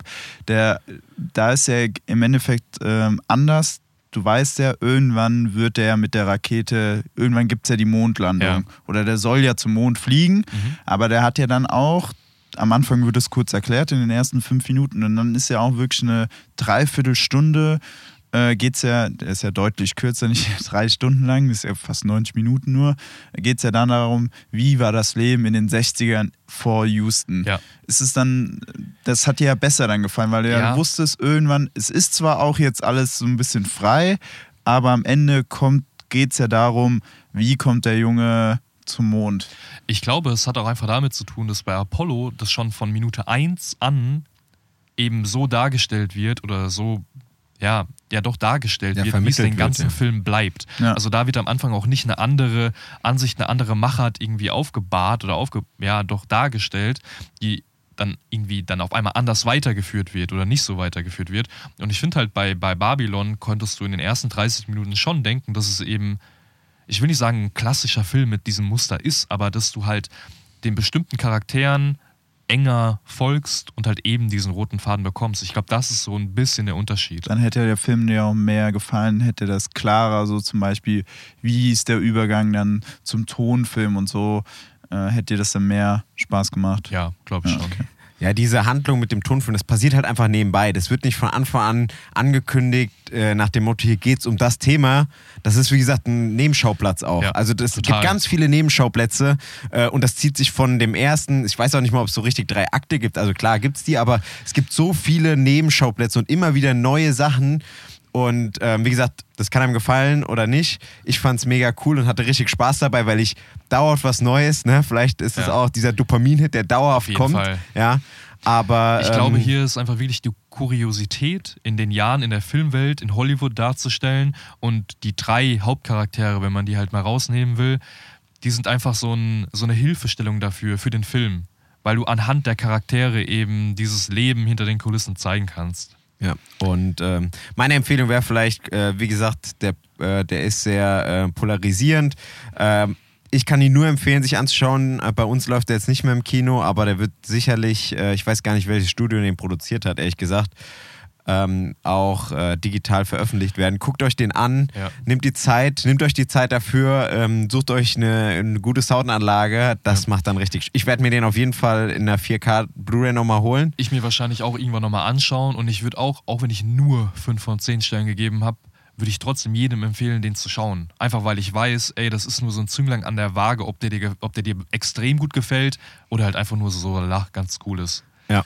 Der, da ist er im Endeffekt ähm, anders. Du weißt ja, irgendwann wird der mit der Rakete, irgendwann gibt es ja die Mondlandung. Ja. Oder der soll ja zum Mond fliegen, aber der hat ja dann auch am Anfang wird es kurz erklärt in den ersten fünf Minuten und dann ist ja auch wirklich eine Dreiviertelstunde äh, geht es ja, der ist ja deutlich kürzer, nicht drei Stunden lang, das ist ja fast 90 Minuten nur, geht es ja dann darum, wie war das Leben in den 60ern vor Houston. Ja. Es ist dann, das hat dir ja besser dann gefallen, weil du ja, Ja. wusstest irgendwann, es ist zwar auch jetzt alles so ein bisschen frei, aber am Ende kommt, geht es ja darum, wie kommt der Junge zum Mond. Ich glaube, es hat auch einfach damit zu tun, dass bei Apollo das schon von Minute 1 an eben so dargestellt wird oder so, ja, ja doch dargestellt Ja, wird, wie es den wird, ganzen ja. Film bleibt. Ja. Also da wird am Anfang auch nicht eine andere Ansicht, eine andere Machart irgendwie aufgebahrt oder aufge, ja, doch dargestellt, die dann irgendwie dann auf einmal anders weitergeführt wird oder nicht so weitergeführt wird. Und ich finde halt bei, bei Babylon konntest du in den ersten 30 Minuten schon denken, dass es eben ich will nicht sagen, ein klassischer Film mit diesem Muster ist, aber dass du halt den bestimmten Charakteren enger folgst und halt eben diesen roten Faden bekommst. Ich glaube, das ist so ein bisschen der Unterschied. Dann hätte der Film dir auch mehr gefallen, hätte das klarer, so zum Beispiel, wie ist der Übergang dann zum Tonfilm und so, äh, hätte dir das dann mehr Spaß gemacht. Ja, glaube ich Ja, schon. okay. Ja, diese Handlung mit dem Tonfilm, das passiert halt einfach nebenbei. Das wird nicht von Anfang an angekündigt, äh, nach dem Motto, hier geht's um das Thema. Das ist, wie gesagt, ein Nebenschauplatz auch. Ja, also es gibt ganz viele Nebenschauplätze äh, und das zieht sich von dem ersten, ich weiß auch nicht mal, ob es so richtig drei Akte gibt. Also klar gibt's die, aber es gibt so viele Nebenschauplätze und immer wieder neue Sachen. Und ähm, wie gesagt, das kann einem gefallen oder nicht. Ich fand's mega cool und hatte richtig Spaß dabei, weil ich dauert was Neues. Ne? Vielleicht ist es Ja. auch dieser Dopamin-Hit, der dauerhaft Auf jeden kommt. Fall. Ja, aber Ich glaube, ähm, hier ist einfach wirklich die Kuriosität in den Jahren in der Filmwelt, in Hollywood darzustellen und die drei Hauptcharaktere, wenn man die halt mal rausnehmen will, die sind einfach so, ein, so eine Hilfestellung dafür, für den Film. Weil du anhand der Charaktere eben dieses Leben hinter den Kulissen zeigen kannst. Ja, und ähm, meine Empfehlung wäre vielleicht, äh, wie gesagt, der, äh, der ist sehr äh, polarisierend. Ähm, ich kann ihn nur empfehlen, sich anzuschauen. Äh, Bei uns läuft er jetzt nicht mehr im Kino, aber der wird sicherlich, äh, ich weiß gar nicht, welches Studio den produziert hat, ehrlich gesagt, ähm, auch äh, digital veröffentlicht werden. Guckt euch den an, Ja. nehmt die Zeit, nehmt euch die Zeit dafür, ähm, sucht euch eine, eine gute Soundanlage. Das macht dann richtig. Ich werde mir den auf jeden Fall in der 4K Blu-ray nochmal holen. Ich mir wahrscheinlich auch irgendwann nochmal anschauen und ich würde auch, auch wenn ich nur 5 von 10 Stellen gegeben habe, würde ich trotzdem jedem empfehlen, den zu schauen. Einfach weil ich weiß, ey, das ist nur so ein Zünglein an der Waage, ob der dir, ob der dir extrem gut gefällt oder halt einfach nur so lach, ganz cool ist. Ja.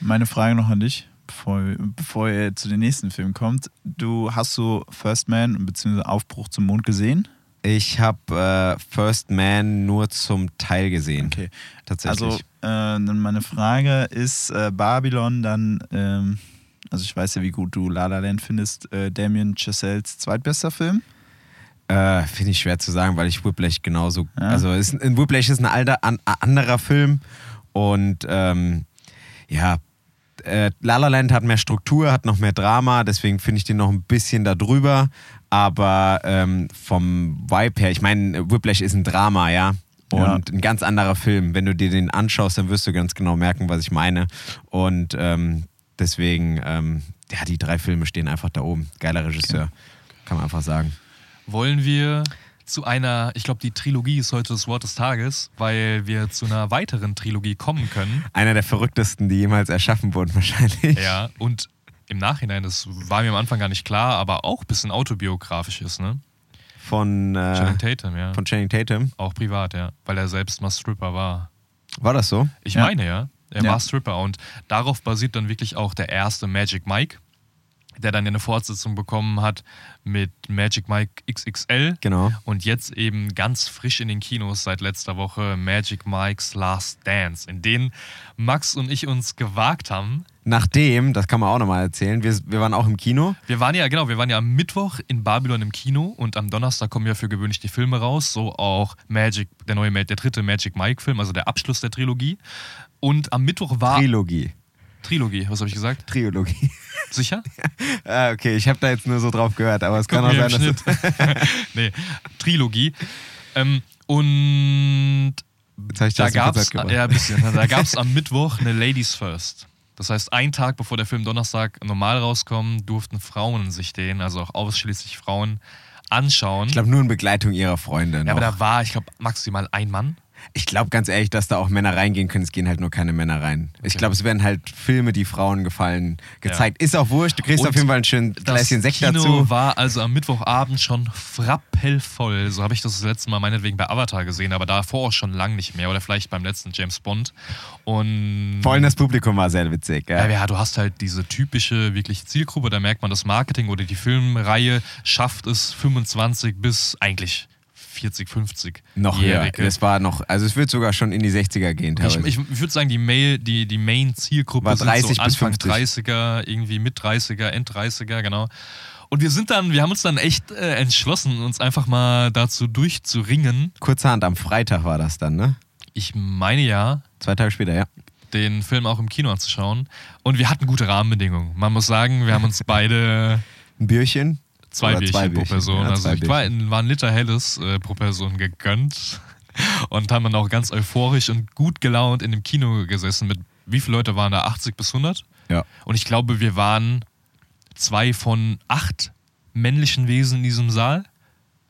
Meine Frage noch an dich, bevor, bevor ihr zu den nächsten Film kommt. Du hast so First Man bzw. Aufbruch zum Mond gesehen? Ich habe äh, First Man nur zum Teil gesehen. Okay. Tatsächlich. Also, äh, meine Frage ist äh, Babylon dann, ähm, also ich weiß ja, wie gut du La La Land findest, äh, Damien Chazelles zweitbester Film? Äh, Finde ich schwer zu sagen, weil ich Whiplash genauso. Ja. Also ist, in Whiplash ist ein alter, an, anderer Film und ähm, ja, äh, La La Land hat mehr Struktur, hat noch mehr Drama, deswegen finde ich den noch ein bisschen da drüber. Aber ähm, vom Vibe her, ich meine, Whiplash ist ein Drama, ja. Und Ja. ein ganz anderer Film. Wenn du dir den anschaust, dann wirst du ganz genau merken, was ich meine. Und ähm, deswegen, ähm, ja, die drei Filme stehen einfach da oben. Geiler Regisseur, kann man einfach sagen. Wollen wir zu einer, ich glaube, die Trilogie ist heute das Wort des Tages, weil wir zu einer weiteren Trilogie kommen können. Einer der verrücktesten, die jemals erschaffen wurden, wahrscheinlich. Ja, und im Nachhinein, das war mir am Anfang gar nicht klar, aber auch ein bisschen autobiografisch ist, ne? Von, äh, Channing Tatum, ja. von Channing Tatum. auch privat, ja. Weil er selbst mal Stripper war. War das so? Ich Ja. meine, ja. Er Ja. war Stripper und darauf basiert dann wirklich auch der erste Magic Mike, der dann ja eine Fortsetzung bekommen hat mit Magic Mike XXL. Genau. Und jetzt eben ganz frisch in den Kinos seit letzter Woche Magic Mike's Last Dance, in den Max und ich uns gewagt haben. Nachdem, das kann man auch nochmal erzählen, wir, wir waren auch im Kino. Wir waren ja, genau, wir waren ja am Mittwoch in Babylon im Kino und am Donnerstag kommen ja für gewöhnlich die Filme raus, so auch Magic, der neue, der dritte Magic Mike-Film, also der Abschluss der Trilogie. Und am Mittwoch war. Trilogie. Trilogie, was habe ich gesagt? Trilogie. Sicher? ah, okay, ich habe da jetzt nur so drauf gehört, aber es kann auch sein, dass Schnitt. nee, Trilogie. Ähm, und da gab es ja, ein bisschen, da gab's am Mittwoch eine Ladies First. Das heißt, einen Tag bevor der Film Donnerstag normal rauskommt, durften Frauen sich den, also auch ausschließlich Frauen, anschauen. Ich glaube nur in Begleitung ihrer Freunde. ja, aber da war, ich glaube, maximal ein Mann. Ich glaube ganz ehrlich, dass da auch Männer reingehen können. Es gehen halt nur keine Männer rein. Ich Okay. glaube, es werden halt Filme, die Frauen gefallen, gezeigt. Ist auch wurscht. Du kriegst Und auf jeden Fall ein schönes Das Gläschen Sekt Kino dazu. war also am Mittwochabend schon frappellvoll. So habe ich das das letzte Mal meinetwegen bei Avatar gesehen, aber davor auch schon lang nicht mehr. Oder vielleicht beim letzten James Bond. Und Vor allem das Publikum war sehr witzig. Ja. Ja, ja, du hast halt diese typische wirklich Zielgruppe, da merkt man, das Marketing oder die Filmreihe schafft es 25 bis eigentlich 40, 50 noch höher. Jährige. Es war noch, also es wird sogar schon in die 60er gehen. Ich, ich, ich würde sagen, die, Mail, die, die Main-Zielgruppe War sind 30 so bis Anfang 50. 30er, irgendwie mit 30er, End 30er, genau. Und wir sind dann, wir haben uns dann echt äh, entschlossen, uns einfach mal dazu durchzuringen. Kurzerhand am Freitag war das dann, ne? Ich meine ja, Zwei Tage später, ja. den Film auch im Kino anzuschauen. Und wir hatten gute Rahmenbedingungen. Man muss sagen, wir haben uns beide Ein Bierchen. Zwei Bierchen, zwei pro. Person. Ja, also ich war, war ein Liter helles äh, pro Person gegönnt und haben dann auch ganz euphorisch und gut gelaunt in dem Kino gesessen. Mit wie viele Leute waren da? 80 bis 100? Ja. Und ich glaube, wir waren zwei von acht männlichen Wesen in diesem Saal.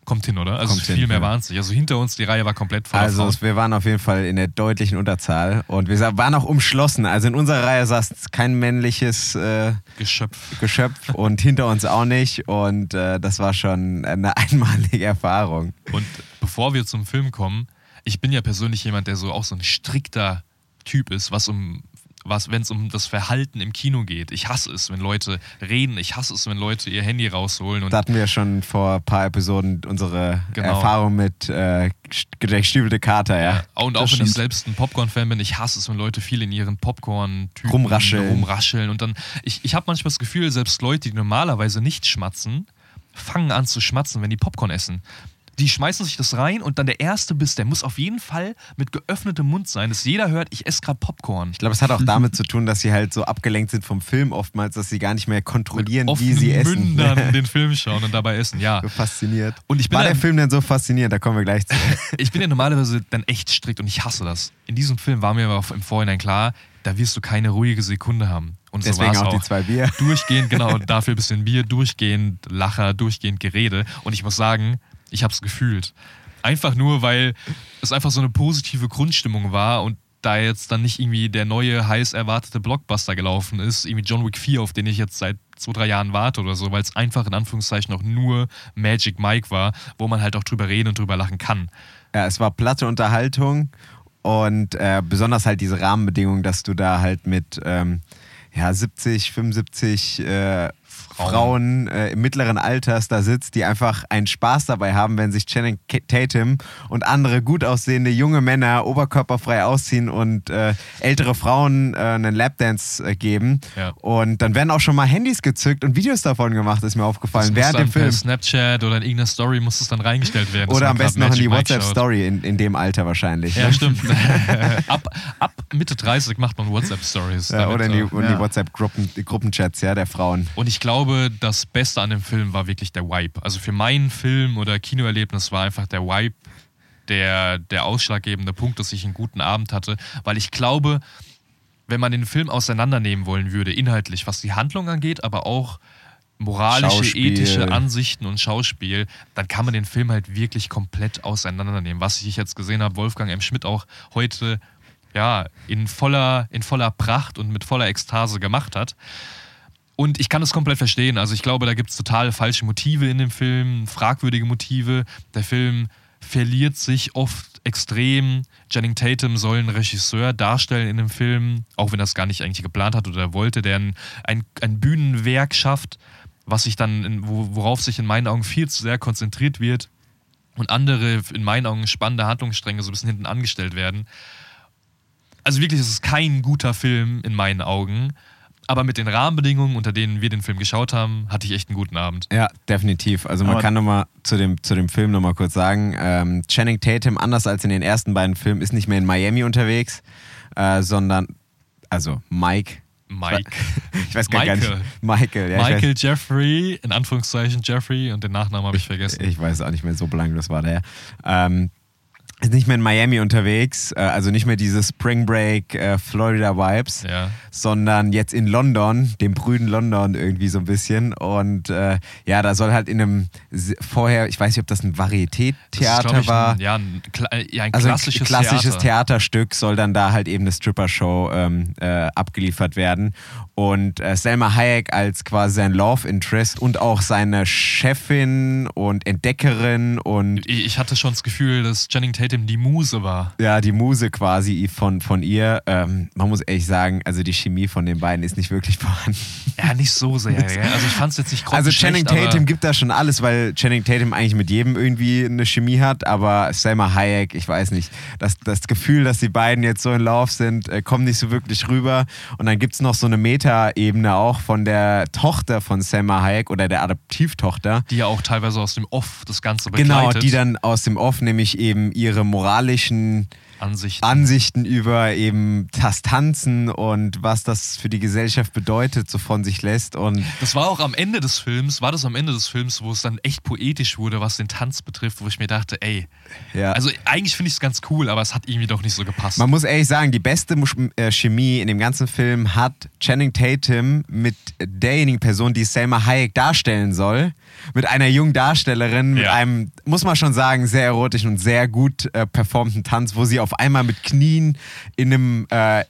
Kommt hin, oder? Also Kommt hin, viel mehr ja. waren es nicht. Also hinter uns, die Reihe war komplett voll. Also es- wir waren auf jeden Fall in der deutlichen Unterzahl und wir waren auch umschlossen. Also in unserer Reihe saß kein männliches äh, Geschöpf. Geschöpf und hinter uns auch nicht und äh, das war schon eine einmalige Erfahrung. Und bevor wir zum Film kommen, ich bin ja persönlich jemand, der so auch so ein strikter Typ ist, was um was, wenn es um das Verhalten im Kino geht. Ich hasse es, wenn Leute reden. Ich hasse es, wenn Leute ihr Handy rausholen. Und Da hatten wir schon vor ein paar Episoden unsere Genau. Erfahrung mit äh, gestiefelte Kater, ja. und das auch wenn stimmt. ich selbst ein Popcorn-Fan bin, ich hasse es, wenn Leute viel in ihren Popcorn-Tüten Rumrascheln. rumrascheln. Und dann, ich, ich habe manchmal das Gefühl, selbst Leute, die normalerweise nicht schmatzen, fangen an zu schmatzen, wenn die Popcorn essen. Die schmeißen sich das rein und dann der erste Biss, der muss auf jeden Fall mit geöffnetem Mund sein, dass jeder hört, ich esse gerade Popcorn. Ich glaube, es hat auch damit zu tun, dass sie halt so abgelenkt sind vom Film oftmals, dass sie gar nicht mehr kontrollieren, wie sie essen. Mündern den Film schauen und dabei essen, ja. so fasziniert. Und ich bin War ja- der Film denn so faszinierend? Da kommen wir gleich zu. Ich bin ja normalerweise dann echt strikt und ich hasse das. In diesem Film war mir aber im Vorhinein klar, da wirst du keine ruhige Sekunde haben. Und so Deswegen auch auch. die zwei Bier. Durchgehend, genau, dafür ein bisschen Bier, durchgehend Lacher, durchgehend Gerede. Und ich muss sagen, ich habe es gefühlt. Einfach nur, weil es einfach so eine positive Grundstimmung war und da jetzt dann nicht irgendwie der neue, heiß erwartete Blockbuster gelaufen ist, irgendwie John Wick 4, auf den ich jetzt seit zwei, drei Jahren warte oder so, weil es einfach in Anführungszeichen auch nur Magic Mike war, wo man halt auch drüber reden und drüber lachen kann. Ja, es war platte Unterhaltung und äh, besonders halt diese Rahmenbedingungen, dass du da halt mit ähm, ja, 70, 75 äh, Frauen, äh, im mittleren Alters da sitzt, die einfach einen Spaß dabei haben, wenn sich Channing Tatum und andere gut aussehende junge Männer oberkörperfrei ausziehen und äh, ältere Frauen äh, einen Lapdance äh, geben. Ja. Und dann werden auch schon mal Handys gezückt und Videos davon gemacht, ist mir aufgefallen, Das während dem Film. Per Snapchat oder in irgendeiner Story muss es dann reingestellt werden. Oder am besten noch in die. WhatsApp-Story in, in dem Alter wahrscheinlich. Ja, ne? stimmt. ab, ab Mitte 30 macht man WhatsApp-Stories. Ja, oder in die, die Ja. WhatsApp-Gruppen, die Gruppenchats, ja, der Frauen. Und ich glaube, das Beste an dem Film war wirklich der Vibe. Also für meinen Film oder Kinoerlebnis war einfach der Vibe der, der ausschlaggebende Punkt, dass ich einen guten Abend hatte. Weil ich glaube, wenn man den Film auseinandernehmen wollen würde, inhaltlich, was die Handlung angeht, aber auch moralische, Schauspiel. ethische Ansichten und Schauspiel, dann kann man den Film halt wirklich komplett auseinandernehmen. Was ich jetzt gesehen habe, Wolfgang M. Schmidt auch heute ja, in voller, in voller Pracht und mit voller Ekstase gemacht hat. Und ich kann es komplett verstehen. Also ich glaube, da gibt es total falsche Motive in dem Film, fragwürdige Motive. Der Film verliert sich oft extrem. Channing Tatum soll einen Regisseur darstellen in dem Film, auch wenn er es gar nicht eigentlich geplant hat oder wollte, der ein, ein, ein Bühnenwerk schafft, was sich dann, in, wo, worauf sich in meinen Augen viel zu sehr konzentriert wird und andere in meinen Augen spannende Handlungsstränge so ein bisschen hinten angestellt werden. Also wirklich, es ist kein guter Film in meinen Augen. Aber mit den Rahmenbedingungen, unter denen wir den Film geschaut haben, hatte ich echt einen guten Abend. Ja, definitiv. Also man Aber- kann nochmal zu dem, zu dem Film nochmal kurz sagen, ähm, Channing Tatum, anders als in den ersten beiden Filmen, ist nicht mehr in Miami unterwegs, äh, sondern, also Mike. Mike. Ich weiß gar, gar Michael. nicht. Michael, ja. ich Michael Jeffrey, in Anführungszeichen Jeffrey, und den Nachnamen habe ich vergessen. Ich weiß auch nicht mehr, so belanglos war der. Ähm, ist nicht mehr in Miami unterwegs, äh, also nicht mehr diese Spring Break äh, Florida Vibes, Ja. sondern jetzt in London, dem brüden London irgendwie so ein bisschen. Und äh, ja, da soll halt in einem vorher, ich weiß nicht, ob das ein Varieté-Theater war. Ein, ja, ein, äh, ja, ein Also ein klassisches, klassisches Theater. Theaterstück soll dann da halt eben eine Stripper-Show ähm, äh, abgeliefert werden. Und Selma Hayek als quasi sein Love Interest und auch seine Chefin und Entdeckerin und Ich ich hatte schon das Gefühl, dass Channing Tatum die Muse war. ja, die Muse quasi von, von ihr. Ähm, man muss ehrlich sagen, also die Chemie von den beiden ist nicht wirklich vorhanden. Ja, nicht so sehr. Gell? Also ich fand es jetzt nicht Also Channing schlecht, Tatum gibt da schon alles, weil Channing Tatum eigentlich mit jedem irgendwie eine Chemie hat, aber Selma Hayek, ich weiß nicht, das, das Gefühl, dass die beiden jetzt so in Lauf sind, äh, kommt nicht so wirklich rüber. Und dann gibt es noch so eine Meta-Ebene auch von der Tochter von Selma Hayek oder der Adoptivtochter. die ja auch teilweise aus dem Off das Ganze begleitet. Genau, die dann aus dem Off nämlich eben ihre moralischen Ansichten. Ansichten über eben das Tanzen und was das für die Gesellschaft bedeutet, so von sich lässt. Und Das war auch am Ende des Films, war das am Ende des Films, wo es dann echt poetisch wurde, was den Tanz betrifft, wo ich mir dachte, ey, ja. also eigentlich finde ich es ganz cool, aber es hat irgendwie doch nicht so gepasst. Man muss ehrlich sagen, die beste äh, Chemie in dem ganzen Film hat Channing Tatum mit derjenigen Person, die Selma Hayek darstellen soll, mit einer jungen Darstellerin, mit Ja. einem, muss man schon sagen, sehr erotischen und sehr gut äh, performten Tanz, wo sie auf einmal mit Knien in einem äh,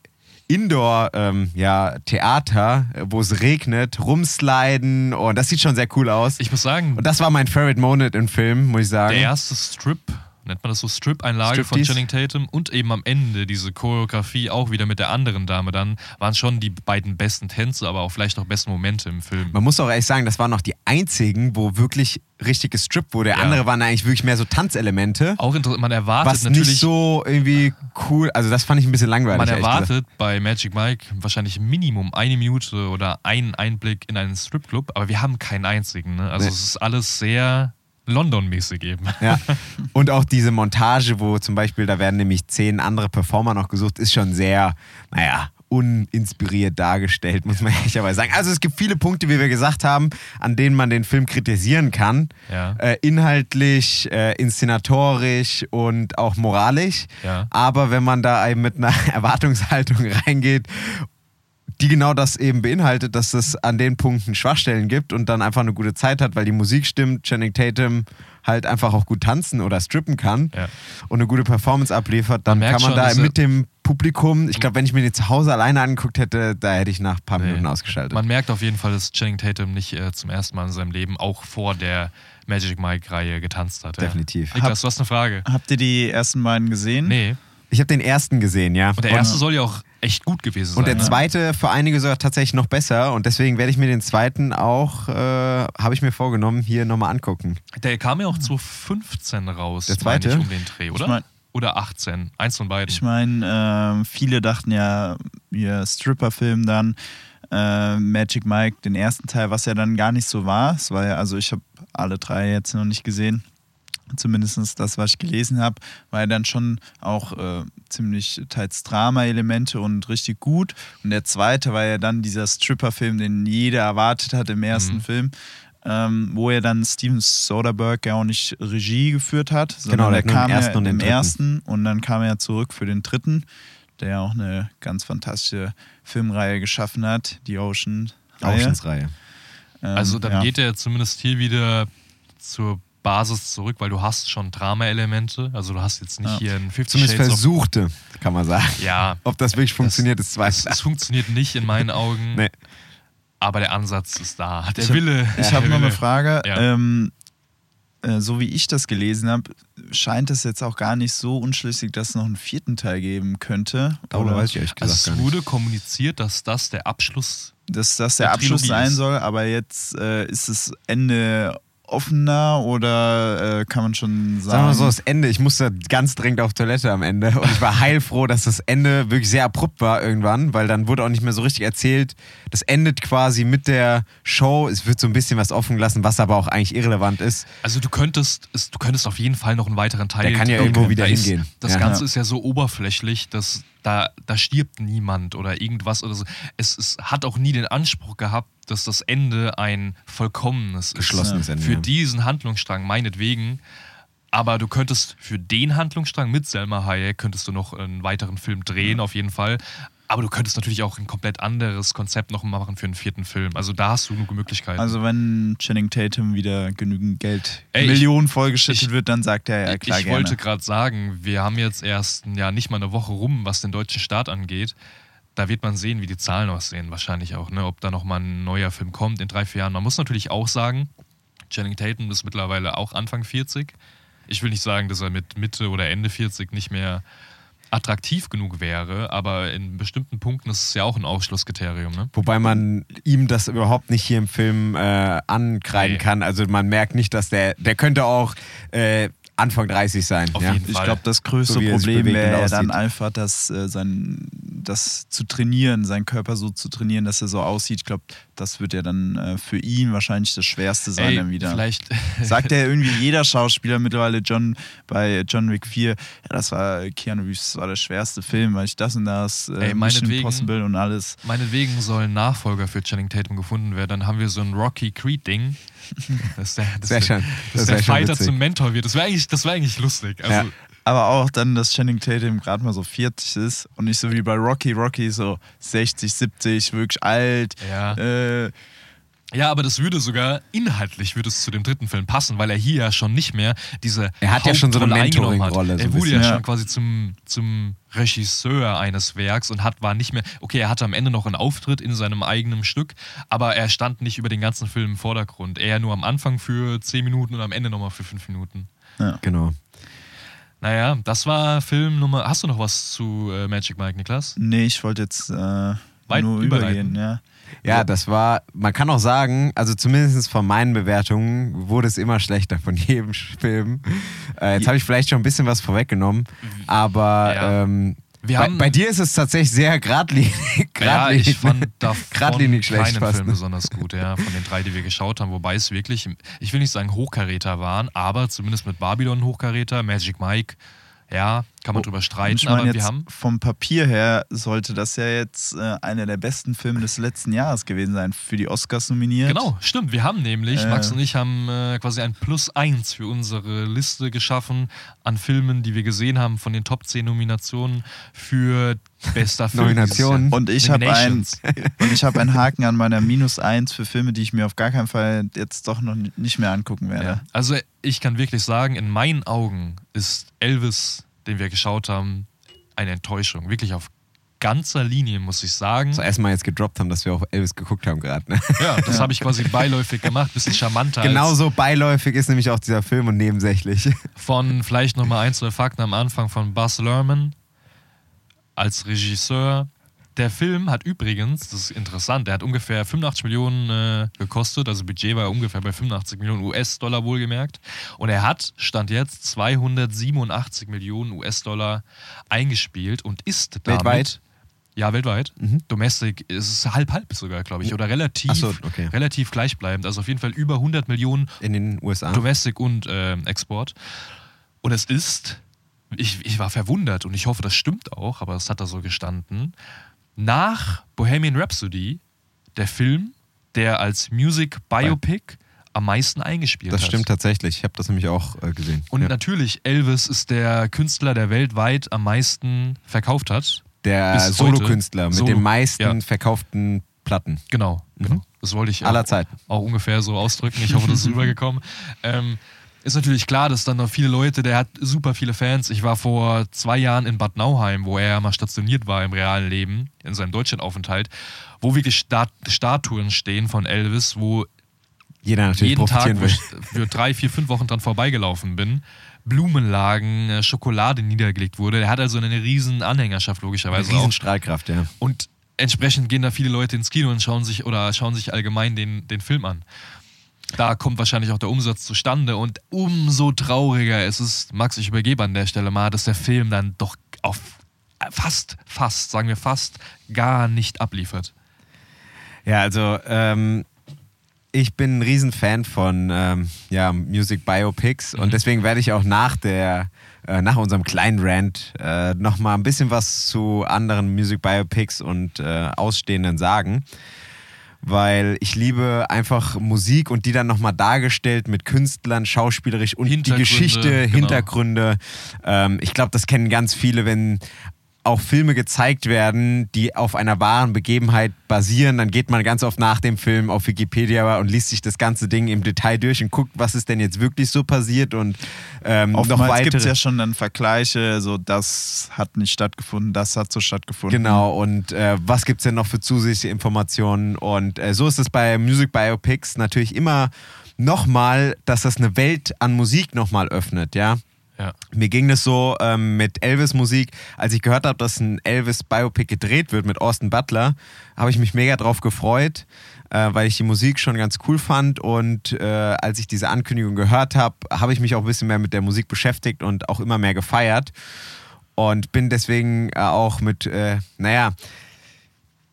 Indoor-Theater, äh, wo es regnet, rumsliden und das sieht schon sehr cool aus. ich muss sagen, und das war mein Favorite Moment im Film, muss ich sagen. der erste Strip, nennt man das so, Strip-Einlage von? Channing Tatum und eben am Ende diese Choreografie auch wieder mit der anderen Dame dann, waren schon die beiden besten Tänze, aber auch vielleicht auch besten Momente im Film. Man muss auch ehrlich sagen, das waren noch die einzigen, wo wirklich richtig gestrippt wurde. Ja. Andere waren eigentlich wirklich mehr so Tanzelemente. Auch interessant, man erwartet Was natürlich. nicht so irgendwie cool, also das fand ich ein bisschen langweilig. Man erwartet bei Magic Mike wahrscheinlich Minimum eine Minute oder einen Einblick in einen Stripclub, aber wir haben keinen einzigen. Ne? Also Nee. es ist alles sehr London-mäßig eben. Ja. Und auch diese Montage, wo zum Beispiel, da werden nämlich zehn andere Performer noch gesucht, ist schon sehr, naja, uninspiriert dargestellt, muss man ehrlicherweise sagen. Also es gibt viele Punkte, wie wir gesagt haben, an denen man den Film kritisieren kann. Ja. Äh, inhaltlich, äh, inszenatorisch und auch moralisch. Ja. Aber wenn man da eben mit einer Erwartungshaltung reingeht, die genau das eben beinhaltet, dass es an den Punkten Schwachstellen gibt und dann einfach eine gute Zeit hat, weil die Musik stimmt, Channing Tatum halt einfach auch gut tanzen oder strippen kann Ja. und eine gute Performance abliefert, dann Man merkt kann man schon, da mit dem Publikum, ich glaube, wenn ich mir die zu Hause alleine angeguckt hätte, da hätte ich nach ein paar Nee. Minuten ausgeschaltet. Man merkt auf jeden Fall, dass Channing Tatum nicht äh, zum ersten Mal in seinem Leben auch vor der Magic Mike-Reihe getanzt hat. Ja. Definitiv. Niklas, du hast eine Frage. Habt ihr die ersten beiden gesehen? Nee. Ich habe den ersten gesehen, ja. Und der erste soll ja auch echt gut gewesen sein. Und der ne? zweite für einige sogar tatsächlich noch besser und deswegen werde ich mir den zweiten auch, äh, habe ich mir vorgenommen, hier nochmal angucken. Der kam ja auch 2015 raus. Der zweite? Ich, um den Dreh, oder? mein- oder 18. Eins von beiden. Ich meine, ähm, viele dachten ja, ihr Stripper-Film dann, äh, Magic Mike, den ersten Teil, was ja dann gar nicht so war. Es war ja, also ich habe alle drei jetzt noch nicht gesehen. Zumindest das, was ich gelesen habe, war ja dann schon auch äh, ziemlich teils Drama-Elemente und richtig gut. Und der zweite war ja dann dieser Stripper-Film, den jeder erwartet hat im ersten Mhm. Film. Ähm, wo er dann Steven Soderbergh ja auch nicht Regie geführt hat, Genau, sondern der der kam ja ersten im ersten und dann kam er zurück für den dritten, der ja auch eine ganz fantastische Filmreihe geschaffen hat, die Ocean. Oceans-Reihe. Ähm, Also dann ja. geht er zumindest hier wieder zur Basis zurück, weil du hast schon Drama-Elemente. Also du hast jetzt nicht Ja. hier ein 50 Zumindest Shades of... versuchte, kann man sagen. Ja, Ob das wirklich funktioniert, ist es, zweifelhaft. es funktioniert nicht in meinen Augen, Nee. aber der Ansatz ist da. Der Ich hab- Wille. Ich habe noch eine Frage. Ja. Ähm, äh, so wie ich das gelesen habe, scheint es jetzt auch gar nicht so unschlüssig, dass es noch einen vierten Teil geben könnte. Oh, da weiß ich ehrlich Also gesagt es gar nicht. wurde kommuniziert, dass das der Abschluss dass das der Der Abschluss Trilogie sein ist. soll, aber jetzt äh, ist das Ende offener oder äh, kann man schon sagen. Sagen wir mal so, das Ende, ich musste ganz dringend auf Toilette am Ende und ich war heilfroh, dass das Ende wirklich sehr abrupt war irgendwann, weil dann wurde auch nicht mehr so richtig erzählt. Das endet quasi mit der Show, es wird so ein bisschen was offen gelassen, was aber auch eigentlich irrelevant ist. Also du könntest, es, du könntest auf jeden Fall noch einen weiteren Teil. Der kann ja irgendwo wieder Da ist, hingehen. Das Ja. Ganze ist ja so oberflächlich, dass da, da stirbt niemand oder irgendwas oder so. Es, es hat auch nie den Anspruch gehabt, dass das Ende ein vollkommenes Geschlossenes ist. Ende, Für ja. diesen Handlungsstrang meinetwegen. Aber du könntest für den Handlungsstrang mit Selma Hayek könntest du noch einen weiteren Film drehen, auf jeden Fall. Aber du könntest natürlich auch ein komplett anderes Konzept noch machen für einen vierten Film. Also da hast du genug Möglichkeiten. Also wenn Channing Tatum wieder genügend Geld, Ey, ich- Millionen vollgeschüttet ich- wird, dann sagt er ja klar ich gerne. wollte gerade sagen, wir haben jetzt erst ja nicht mal eine Woche rum, was den deutschen Staat angeht. Da wird man sehen, wie die Zahlen aussehen, wahrscheinlich auch, ne? ob da nochmal ein neuer Film kommt in drei, vier Jahren. Man muss natürlich auch sagen, Channing Tatum ist mittlerweile auch Anfang 40. Ich will nicht sagen, dass er mit Mitte oder Ende 40 nicht mehr attraktiv genug wäre, aber in bestimmten Punkten ist es ja auch ein Ausschlusskriterium. Ne? Wobei man ihm das überhaupt nicht hier im Film äh, ankreiden Nee. kann. Also man merkt nicht, dass der, der könnte auch äh, Anfang 30 sein. Auf ja. jeden Ich Fall. glaube, das größte So Problem wäre dann einfach, dass äh, sein, das zu trainieren, seinen Körper so zu trainieren, dass er so aussieht. Ich glaube, das wird ja dann äh, für ihn wahrscheinlich das Schwerste sein Ey, dann wieder. Vielleicht, Sagt ja irgendwie jeder Schauspieler mittlerweile John bei John Wick 4, ja, das war Keanu Reeves, das war der schwerste Film, weil ich das und das, äh, Ey, Impossible und alles. Meinetwegen soll ein Nachfolger für Channing Tatum gefunden werden. Dann haben wir so ein Rocky Creed-Ding. Das der, das Sehr der, schön. Dass Das der wär Fighter witzig. zum Mentor wird. Das wäre eigentlich, das wär eigentlich lustig. Also, Ja. Aber auch dann, dass Channing Tatum gerade mal so 40 ist und nicht so wie bei Rocky, Rocky so 60, 70, wirklich alt. Ja. Äh, ja, aber das würde sogar inhaltlich würde es zu dem dritten Film passen, weil er hier ja schon nicht mehr diese Er hat ja schon so eine Mentoring-Rolle, hat. so Er wurde ja, bisschen. schon Ja. quasi zum, zum Regisseur eines Werks und hat war nicht mehr. Okay, er hatte am Ende noch einen Auftritt in seinem eigenen Stück, aber er stand nicht über den ganzen Film im Vordergrund. Er nur am Anfang für 10 Minuten und am Ende nochmal für 5 Minuten. Genau. Naja, das war Film Nummer. Hast du noch was zu äh, Magic Mike, Niklas? nee, ich wollte jetzt äh, Weit nur übergehen, ja. Ja, das war, man kann auch sagen, also zumindest von meinen Bewertungen wurde es immer schlechter von jedem Film. Äh, jetzt habe ich vielleicht schon ein bisschen was vorweggenommen, aber Ja. ähm, bei, bei dir ist es tatsächlich sehr geradlinig. Ja, ich fand davon schlecht keinen Film besonders gut, ja, von den drei, die wir geschaut haben. Wobei es wirklich, ich will nicht sagen Hochkaräter waren, aber zumindest mit Babylon Hochkaräter, Magic Mike, ja, kann man drüber streiten, ich meine aber wir jetzt haben. vom Papier her sollte das ja jetzt äh, einer der besten Filme des letzten Jahres gewesen sein, für die Oscars nominiert. Genau, stimmt. Wir haben nämlich, Äh. Max und ich haben äh, quasi ein Plus eins für unsere Liste geschaffen an Filmen, die wir gesehen haben von den Top 10 Nominationen für bester Film. Nominationen. Und ich habe ein, ich hab einen Haken an meiner Minus 1 für Filme, die ich mir auf gar keinen Fall jetzt doch noch nicht mehr angucken werde. Ja. Also ich kann wirklich sagen, in meinen Augen ist Elvis, den wir geschaut haben, eine Enttäuschung. Wirklich auf ganzer Linie, muss ich sagen. So erstmal jetzt gedroppt haben, dass wir auf Elvis geguckt haben gerade. Ne? Ja, das habe ich quasi beiläufig gemacht, bisschen charmanter. Genauso beiläufig ist nämlich auch dieser Film und nebensächlich. Von vielleicht nochmal ein, zwei Fakten am Anfang von Buzz Lerman als Regisseur. Der Film hat übrigens, das ist interessant, der hat ungefähr 85 Millionen äh, gekostet, also Budget war ungefähr bei 85 Millionen US-Dollar wohlgemerkt. Und er hat, stand jetzt, 287 Millionen US-Dollar eingespielt und ist damit. Weltweit? Ja, weltweit. Mhm. Domestic ist es halb-halb sogar, glaube ich. Oder relativ, so, okay. relativ gleichbleibend. Also auf jeden Fall über 100 Millionen In den USA. Domestic und äh, Export. Und es ist, ich, ich war verwundert und ich hoffe, das stimmt auch, aber es hat da so gestanden, nach Bohemian Rhapsody der Film, der als Music Biopic am meisten eingespielt Das hat. stimmt tatsächlich. Ich habe das nämlich auch äh, gesehen. Und ja. natürlich, Elvis ist der Künstler, der weltweit am meisten verkauft hat. Der Solokünstler mit Solo, den meisten ja. verkauften Platten. Genau, genau. Das wollte ich Aller auch, Zeiten. auch ungefähr so ausdrücken. Ich hoffe, das ist rübergekommen. Ähm, ist natürlich klar, dass dann noch viele Leute, der hat super viele Fans. Ich war vor zwei Jahren in Bad Nauheim, wo er mal stationiert war im realen Leben, in seinem Deutschlandaufenthalt, wo wirklich Stat Statuen stehen von Elvis, wo Jeder natürlich jeden Tag, will. ich für drei, vier, fünf Wochen dran vorbeigelaufen bin, Blumen lagen, äh, Schokolade niedergelegt wurde. Der hat also eine riesen Anhängerschaft logischerweise auch. Riesenstrahlkraft, ja. Und entsprechend gehen da viele Leute ins Kino und schauen sich oder schauen sich allgemein den, den Film an. Da kommt wahrscheinlich auch der Umsatz zustande und umso trauriger ist es, Max, ich übergebe an der Stelle mal, dass der Film dann doch auf fast, fast, sagen wir fast, gar nicht abliefert. Ja, also ähm, ich bin ein Riesenfan von ähm, ja, Music Biopics und deswegen werde ich auch nach der äh, nach unserem kleinen Rant äh, nochmal ein bisschen was zu anderen Music Biopics und äh, Ausstehenden sagen. Weil ich liebe einfach Musik und die dann nochmal dargestellt mit Künstlern, schauspielerisch und die Geschichte, genau. Hintergründe. Ähm, ich glaube, das kennen ganz viele, wenn auch Filme gezeigt werden, die auf einer wahren Begebenheit basieren, dann geht man ganz oft nach dem Film auf Wikipedia und liest sich das ganze Ding im Detail durch und guckt, was ist denn jetzt wirklich so passiert und ähm, noch Oftmals gibt es weitere. ja schon dann Vergleiche, so das hat nicht stattgefunden, das hat so stattgefunden. Genau, und äh, was gibt es denn noch für zusätzliche Informationen? Und äh, so ist es bei Music Biopics natürlich immer nochmal, dass das eine Welt an Musik nochmal öffnet, ja. Ja. Mir ging das so ähm, mit Elvis-Musik, als ich gehört habe, dass ein Elvis-Biopic gedreht wird mit Austin Butler, habe ich mich mega drauf gefreut, äh, weil ich die Musik schon ganz cool fand. Und äh, als ich diese Ankündigung gehört habe, habe ich mich auch ein bisschen mehr mit der Musik beschäftigt und auch immer mehr gefeiert. Und bin deswegen äh, auch mit, äh, naja,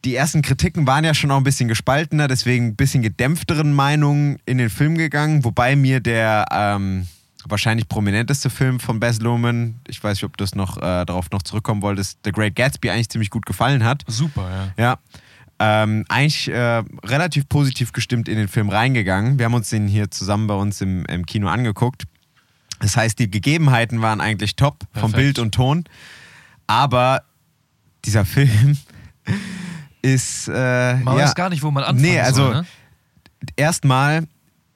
die ersten Kritiken waren ja schon auch ein bisschen gespaltener, deswegen ein bisschen gedämpfteren Meinungen in den Film gegangen, wobei mir der ähm, wahrscheinlich prominenteste Film von Baz Luhrmann, ich weiß nicht, ob du das noch äh, darauf noch zurückkommen wolltest, The Great Gatsby eigentlich ziemlich gut gefallen hat. Super, ja. Ja. Ähm, eigentlich äh, relativ positiv gestimmt in den Film reingegangen. Wir haben uns den hier zusammen bei uns im, im Kino angeguckt. Das heißt, die Gegebenheiten waren eigentlich top vom Perfekt. Bild und Ton. Aber dieser Film ist. Äh, Man ja, weiß gar nicht, wo man anfangen Nee, also soll. Ne? erstmal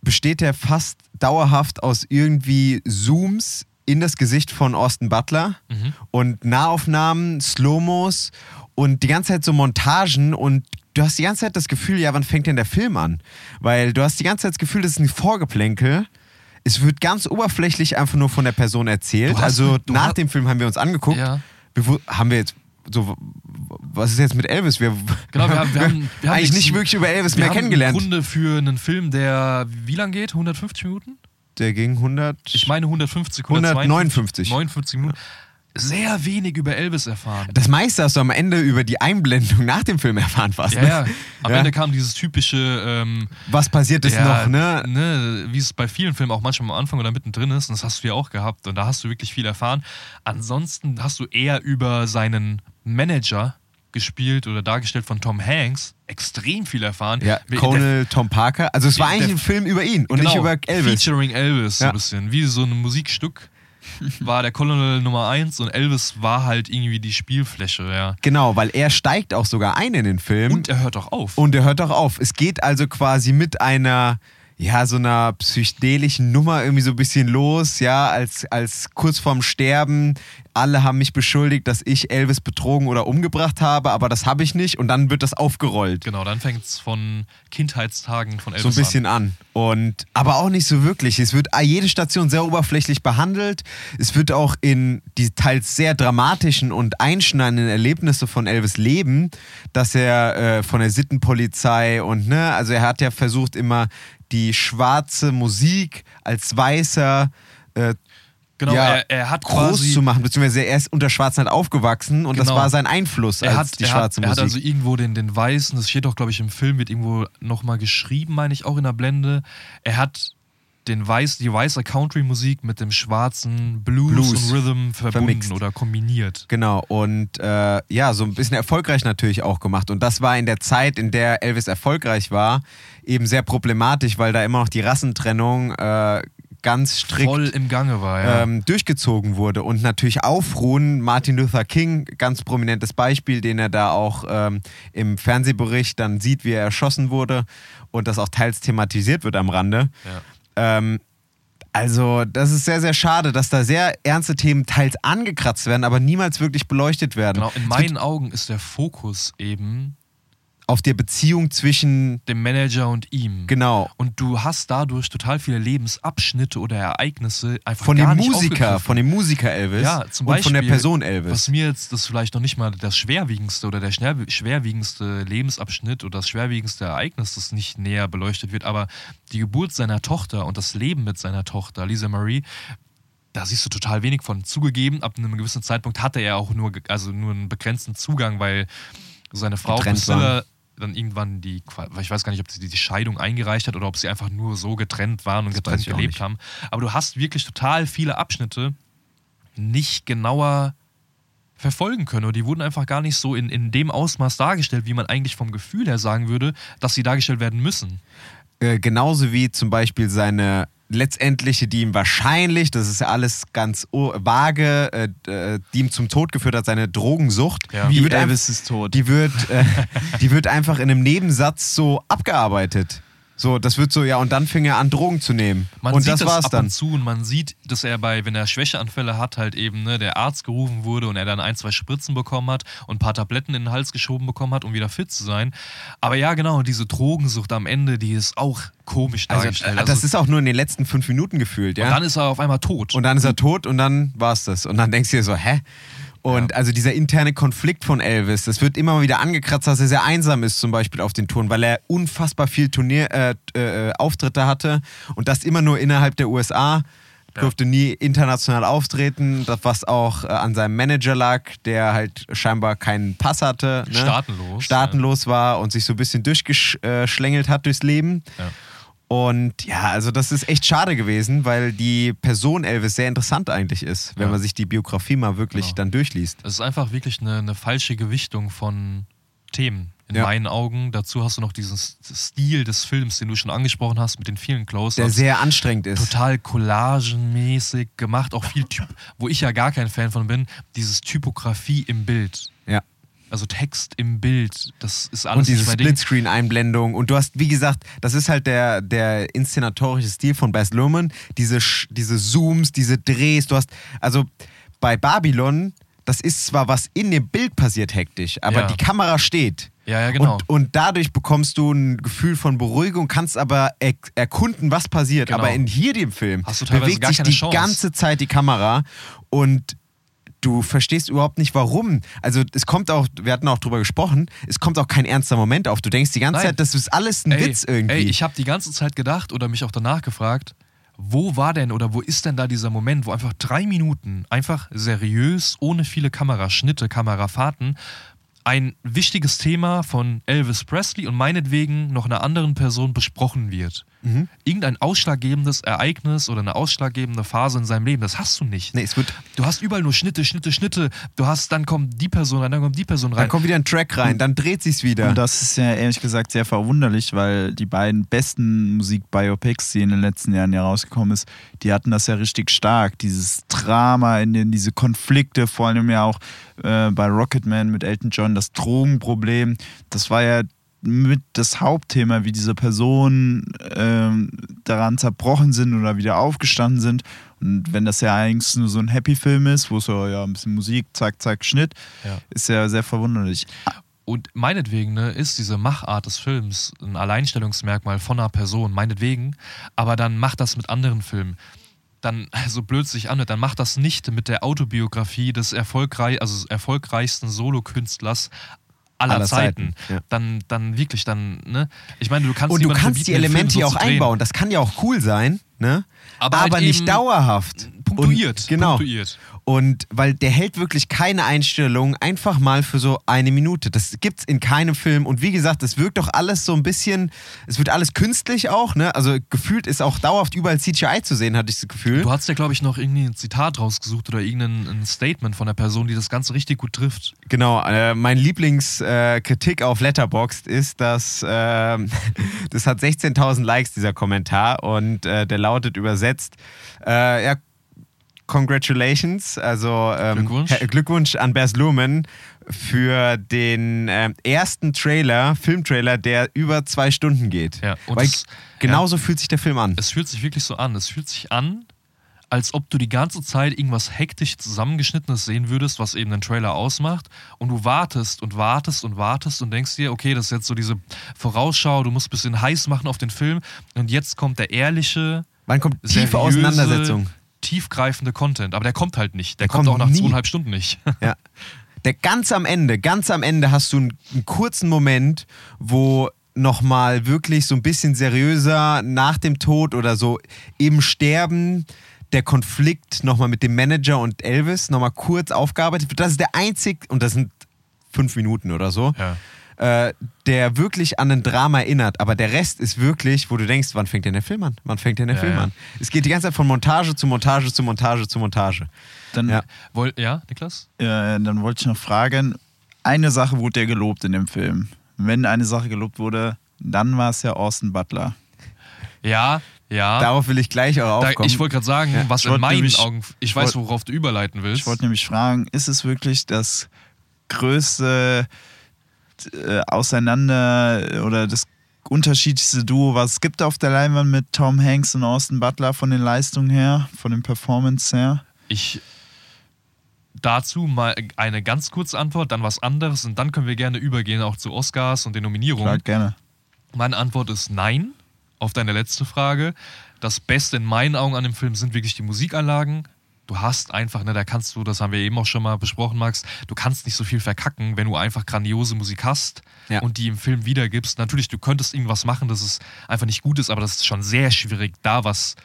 besteht er fast dauerhaft aus irgendwie Zooms in das Gesicht von Austin Butler Mhm. und Nahaufnahmen, Slow-Mos und die ganze Zeit so Montagen und du hast die ganze Zeit das Gefühl, ja, wann fängt denn der Film an? Weil du hast die ganze Zeit das Gefühl, das ist ein Vorgeplänkel. Es wird ganz oberflächlich einfach nur von der Person erzählt. Hast- Also nach dem Film haben wir uns angeguckt. Ja. Haben wir jetzt so, was ist jetzt mit Elvis? Wir, Genau, wir haben, wir haben, wir haben eigentlich nicht wirklich über Elvis wir mehr haben kennengelernt. Im Grunde für einen Film, der wie lang geht? 150 Minuten? Der ging 100. Ich meine 150, 159. 59 Minuten. Sehr wenig über Elvis erfahren. das meiste hast du am Ende über die Einblendung nach dem Film erfahren fast. Ja, ne? ja. Am Ja. Ende kam dieses typische, ähm, Was passiert ist ja, noch, ne? ne, wie es bei vielen Filmen auch manchmal am Anfang oder mittendrin ist, und das hast du ja auch gehabt, und da hast du wirklich viel erfahren. Ansonsten hast du eher über seinen Manager gespielt oder dargestellt von Tom Hanks extrem viel erfahren. Ja, Conal Tom Parker. Also es war der- eigentlich ein Film über ihn und nicht Genau, über Elvis. Featuring Elvis, so Ja. ein bisschen. Wie so ein Musikstück war der Colonel Nummer 1 und Elvis war halt irgendwie die Spielfläche, ja. Genau, weil er steigt auch sogar ein in den Film. Und er hört auch auf. Und er hört auch auf. Es geht also quasi mit einer, ja, so einer psychedelischen Nummer irgendwie so ein bisschen los, ja, als, als kurz vorm Sterben. Alle haben mich beschuldigt, dass ich Elvis betrogen oder umgebracht habe, aber das habe ich nicht. Und dann wird das aufgerollt. genau, dann fängt es von Kindheitstagen von Elvis So ein bisschen an. Und, aber auch nicht so wirklich. Es wird jede Station sehr oberflächlich behandelt. Es wird auch in die teils sehr dramatischen und einschneidenden Erlebnisse von Elvis leben, dass er äh, von der Sittenpolizei und, ne, also er hat ja versucht, immer die schwarze Musik als weißer äh, Genau, ja, er, er hat groß quasi zu machen, beziehungsweise er ist unter Schwarzenheit aufgewachsen und das Genau. war sein Einfluss er als hat, die er, schwarze hat, er hat Musik. also irgendwo den, den Weißen, das steht doch, glaube ich, im Film, wird irgendwo nochmal geschrieben, meine ich, auch in der Blende. Er hat den Weiß, die weiße Country-Musik mit dem schwarzen Blues, Blues. und Rhythm verbunden Vermixt. oder kombiniert. Genau, und äh, ja, so ein bisschen erfolgreich natürlich auch gemacht. Und das war in der Zeit, in der Elvis erfolgreich war, eben sehr problematisch, weil da immer noch die Rassentrennung äh, ganz strikt voll im Gange war, ja. ähm, durchgezogen wurde. Und natürlich aufruhen, Martin Luther King, ganz prominentes Beispiel, den er da auch ähm, im Fernsehbericht dann sieht, wie er erschossen wurde und das auch teils thematisiert wird am Rande. ja. Ähm, also, das ist sehr, sehr schade, dass da sehr ernste Themen teils angekratzt werden, aber niemals wirklich beleuchtet werden. Genau, in meinen Augen ist der Fokus eben Auf der Beziehung zwischen, dem Manager und ihm. genau, Und du hast dadurch total viele Lebensabschnitte oder Ereignisse einfach von dem Musiker, von dem Musiker Elvis Ja, zum und von der Beispiel, Person Elvis. Was mir jetzt das vielleicht noch nicht mal das schwerwiegendste oder der schwerwiegendste Lebensabschnitt oder das schwerwiegendste Ereignis, das nicht näher beleuchtet wird, aber die Geburt seiner Tochter und das Leben mit seiner Tochter, Lisa Marie, da siehst du total wenig von. Zugegeben, ab einem gewissen Zeitpunkt hatte er auch nur, also nur einen begrenzten Zugang, weil seine Frau Priscilla dann irgendwann die, ich weiß gar nicht, ob sie die Scheidung eingereicht hat oder ob sie einfach nur so getrennt waren und Das getrennt gelebt haben. Aber du hast wirklich total viele Abschnitte nicht genauer verfolgen können. Oder die wurden einfach gar nicht so in, in dem Ausmaß dargestellt, wie man eigentlich vom Gefühl her sagen würde, dass sie dargestellt werden müssen. Äh, genauso wie zum Beispiel seine letztendliche, die ihm wahrscheinlich, das ist ja alles ganz vage, äh, äh, die ihm zum Tod geführt hat, seine Drogensucht. Ja. Die Wie wird Elvis ist tot. Die wird, äh, die wird einfach in einem Nebensatz so abgearbeitet. So, das wird so, ja, und dann fing er an, Drogen zu nehmen. Man und sieht das das, war's ab dann. und zu und man sieht, dass er bei, wenn er Schwächeanfälle hat, halt eben ne, der Arzt gerufen wurde und er dann ein, zwei Spritzen bekommen hat und ein paar Tabletten in den Hals geschoben bekommen hat, um wieder fit zu sein. Aber ja, genau, diese Drogensucht am Ende, die ist auch komisch Also, dargestellt. äh, das ist auch nur in den letzten fünf Minuten gefühlt, ja. und dann ist er auf einmal tot. Und dann ist er tot und dann war's das. Und dann denkst du dir so, hä? Und Ja. also dieser interne Konflikt von Elvis, das wird immer mal wieder angekratzt, dass er sehr einsam ist, zum Beispiel auf den Touren, weil er unfassbar viel Turnier, äh, äh, Auftritte hatte und das immer nur innerhalb der USA. Durfte nie international auftreten, das was auch äh, an seinem Manager lag, der halt scheinbar keinen Pass hatte. Ne? Staatenlos, Staatenlos war und sich so ein bisschen durchgeschlängelt hat durchs Leben. Ja. Und ja, also das ist echt schade gewesen, weil die Person Elvis sehr interessant eigentlich ist, wenn Ja. man sich die Biografie mal wirklich Genau. dann durchliest. Es ist einfach wirklich eine, eine falsche Gewichtung von Themen. In Ja. meinen Augen. Dazu hast du noch diesen Stil des Films, den du schon angesprochen hast, mit den vielen Close-Ups. Der sehr anstrengend ist. total collagenmäßig gemacht, auch viel Typ, wo ich ja gar kein Fan von bin, dieses Typografie im Bild. Also Text im Bild, das ist alles Und diese. Splitscreen-Einblendung. Und du hast, wie gesagt, das ist halt der, der inszenatorische Stil von Baz Luhrmann. Diese, diese Zooms, diese Drehs. Du hast, also bei Babylon, das ist zwar was in dem Bild passiert hektisch, aber Ja. die Kamera steht. Ja, ja, genau. Und, und dadurch bekommst du ein Gefühl von Beruhigung, kannst aber er erkunden, was passiert. Genau. Aber in hier dem Film bewegt sich die Chance. ganze Zeit die Kamera und du verstehst überhaupt nicht, warum. Also es kommt auch, wir hatten auch drüber gesprochen, es kommt auch kein ernster Moment auf. Du denkst die ganze Nein. Zeit, das ist alles ein ey, Witz irgendwie. Ey, ich habe die ganze Zeit gedacht oder mich auch danach gefragt, wo war denn oder wo ist denn da dieser Moment, wo einfach drei Minuten einfach seriös, ohne viele Kameraschnitte, Kamerafahrten, ein wichtiges Thema von Elvis Presley und meinetwegen noch einer anderen Person besprochen wird. Mhm. Irgendein ausschlaggebendes Ereignis oder eine ausschlaggebende Phase in seinem Leben, das hast du nicht. nee, es wird, Du hast überall nur Schnitte, Schnitte, Schnitte. Du hast, dann kommt die Person rein, dann kommt die Person rein. dann kommt wieder ein Track rein, dann dreht sich's wieder. Und das ist ja ehrlich gesagt sehr verwunderlich, weil die beiden besten Musik-Biopics, die in den letzten Jahren ja rausgekommen ist, die hatten das ja richtig stark. Dieses Drama, in den, diese Konflikte, vor allem ja auch äh, bei Rocketman mit Elton John, das Drogenproblem, das war ja mit das Hauptthema, wie diese Personen ähm, daran zerbrochen sind oder wieder aufgestanden sind. Und wenn das ja eigentlich nur so ein Happy-Film ist, wo so ja ein bisschen Musik, zack, zack, Schnitt, Ja. ist ja sehr verwunderlich. Und meinetwegen ne, ist diese Machart des Films ein Alleinstellungsmerkmal von einer Person, meinetwegen, aber dann macht das mit anderen Filmen. Dann, so blöd es sich anhört, dann macht das nicht mit der Autobiografie des erfolgreich, also erfolgreichsten Solokünstlers aller, Aller Zeiten. Zeiten, ja. Dann, dann wirklich, dann, ne? Ich meine, du kannst und du kannst die Elemente ja auch einbauen. Das kann ja auch cool sein, ne? Aber halt nicht eben dauerhaft. Punktuiert. Und, genau. Punktuiert. Und weil der hält wirklich keine Einstellung einfach mal für so eine Minute. Das gibt's in keinem Film. Und wie gesagt, es wirkt doch alles so ein bisschen, es wird alles künstlich auch, ne? Also gefühlt ist auch dauerhaft überall CGI zu sehen, hatte ich das Gefühl. Du hast ja, glaube ich, noch irgendwie ein Zitat rausgesucht oder irgendein ein Statement von der Person, die das Ganze richtig gut trifft. Genau, äh, mein Lieblingskritik auf Letterboxd ist, dass äh, das hat 16.000 Likes, dieser Kommentar, und äh, der lautet übersetzt, äh, ja, Congratulations, also ähm, Glückwunsch. Glückwunsch an Bers Luhrmann für den ähm, ersten Trailer, Filmtrailer, der über zwei Stunden geht. Ja, und Weil es- genauso fühlt sich der Film an. Es fühlt sich wirklich so an. Es fühlt sich an, als ob du die ganze Zeit irgendwas hektisch zusammengeschnittenes sehen würdest, was eben den Trailer ausmacht. Und du wartest und wartest und wartest und denkst dir, okay, das ist jetzt so diese Vorausschau, du musst ein bisschen heiß machen auf den Film. Und jetzt kommt der ehrliche, Wann kommt tiefe seriöse, Auseinandersetzung? Tiefgreifende Content. Aber der kommt halt nicht. Der, Der kommt, kommt auch nach nie. zweieinhalb Stunden nicht. Ja. Der ganz am Ende, ganz am Ende hast du einen, einen kurzen Moment, wo nochmal wirklich so ein bisschen seriöser nach dem Tod oder so im Sterben der Konflikt nochmal mit dem Manager und Elvis nochmal kurz aufgearbeitet wird. Das ist der einzig, und das sind fünf Minuten oder so, Ja. Äh, der wirklich an ein Drama erinnert. Aber der Rest ist wirklich, wo du denkst, wann fängt denn der Film an? Wann fängt denn der Ja, Film ja. an? Es geht die ganze Zeit von Montage zu Montage zu Montage zu Montage. Dann, Ja. Woll, ja, Niklas? äh, dann wollte ich noch fragen, eine Sache wurde ja gelobt in dem Film. Wenn eine Sache gelobt wurde, dann war es ja Austin Butler. Ja, ja. Darauf will ich gleich auch Da, aufkommen. ich wollte gerade sagen, Ja. was Ich in meinen nämlich- Augen, ich weiß, worauf du überleiten willst. Ich wollte nämlich fragen, ist es wirklich das größte äh, Auseinander oder das unterschiedlichste Duo, was es gibt auf der Leinwand mit Tom Hanks und Austin Butler von den Leistungen her, von den Performance her? Ich dazu mal eine ganz kurze Antwort, dann was anderes und dann können wir gerne übergehen auch zu Oscars und den Nominierungen. Klar, gerne. Meine Antwort ist nein auf deine letzte Frage. Das Beste in meinen Augen an dem Film sind wirklich die Musikanlagen. Du hast einfach, ne, da kannst du, das haben wir eben auch schon mal besprochen, Max, du kannst nicht so viel verkacken, wenn du einfach grandiose Musik hast Ja. und die im Film wiedergibst. Natürlich, du könntest irgendwas machen, das es einfach nicht gut ist, aber das ist schon sehr schwierig, da was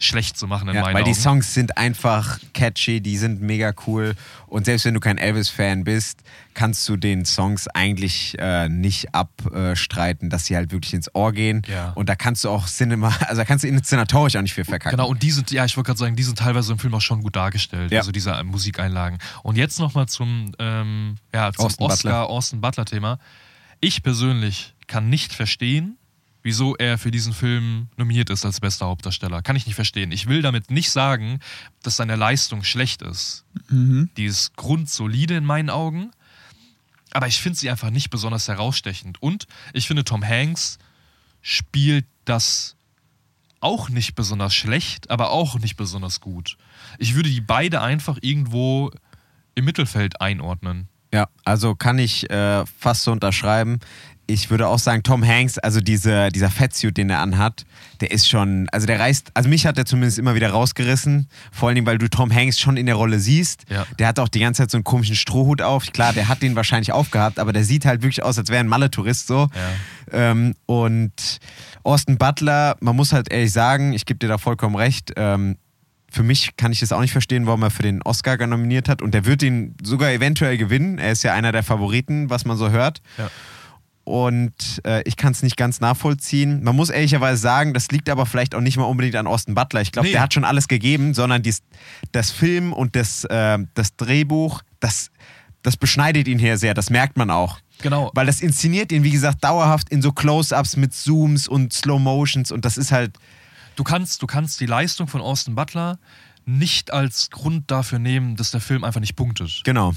schlecht zu machen in Ja, meinen weil Augen. die Songs sind einfach catchy, die sind mega cool. Und selbst wenn du kein Elvis-Fan bist, kannst du den Songs eigentlich äh, nicht abstreiten, dass sie halt wirklich ins Ohr gehen. Ja. Und da kannst du auch Cinema, also da kannst du inszenatorisch auch nicht viel verkacken. Genau, und die sind, ja, ich wollte gerade sagen, die sind teilweise im Film auch schon gut dargestellt, Ja. also diese äh, Musikeinlagen. Und jetzt nochmal zum, ähm, ja, zum Austin Oscar Butler. Austin Butler-Thema. Ich persönlich kann nicht verstehen, wieso er für diesen Film nominiert ist als bester Hauptdarsteller. Kann ich nicht verstehen. Ich will damit nicht sagen, dass seine Leistung schlecht ist. Mhm. Die ist grundsolide in meinen Augen. Aber ich finde sie einfach nicht besonders herausstechend. Und ich finde, Tom Hanks spielt das auch nicht besonders schlecht, aber auch nicht besonders gut. Ich würde die beide einfach irgendwo im Mittelfeld einordnen. Ja, also kann ich äh, fast so unterschreiben. Ich würde auch sagen, Tom Hanks, also diese, dieser Fettsuit, den er anhat, der ist schon, also der reißt, also mich hat er zumindest immer wieder rausgerissen. Vor allen Dingen, weil du Tom Hanks schon in der Rolle siehst. Ja. Der hat auch die ganze Zeit so einen komischen Strohhut auf. Klar, der hat den wahrscheinlich aufgehabt, aber der sieht halt wirklich aus, als wäre ein Malle-Tourist so. Ja. Ähm, und Austin Butler, man muss halt ehrlich sagen, ich gebe dir da vollkommen recht, ähm, für mich kann ich das auch nicht verstehen, warum er für den Oscar nominiert hat. Und der wird ihn sogar eventuell gewinnen. Er ist ja einer der Favoriten, was man so hört. Ja. Und äh, ich kann es nicht ganz nachvollziehen. Man muss ehrlicherweise sagen, das liegt aber vielleicht auch nicht mal unbedingt an Austin Butler. Ich glaube, Nee. der hat schon alles gegeben, sondern dies, das Film und das, äh, das Drehbuch, das, das beschneidet ihn hier sehr. Das merkt man auch. Genau. Weil das inszeniert ihn, wie gesagt, dauerhaft in so Close-Ups mit Zooms und Slow Motions und das ist halt. Du kannst, du kannst die Leistung von Austin Butler nicht als Grund dafür nehmen, dass der Film einfach nicht punktet. Genau.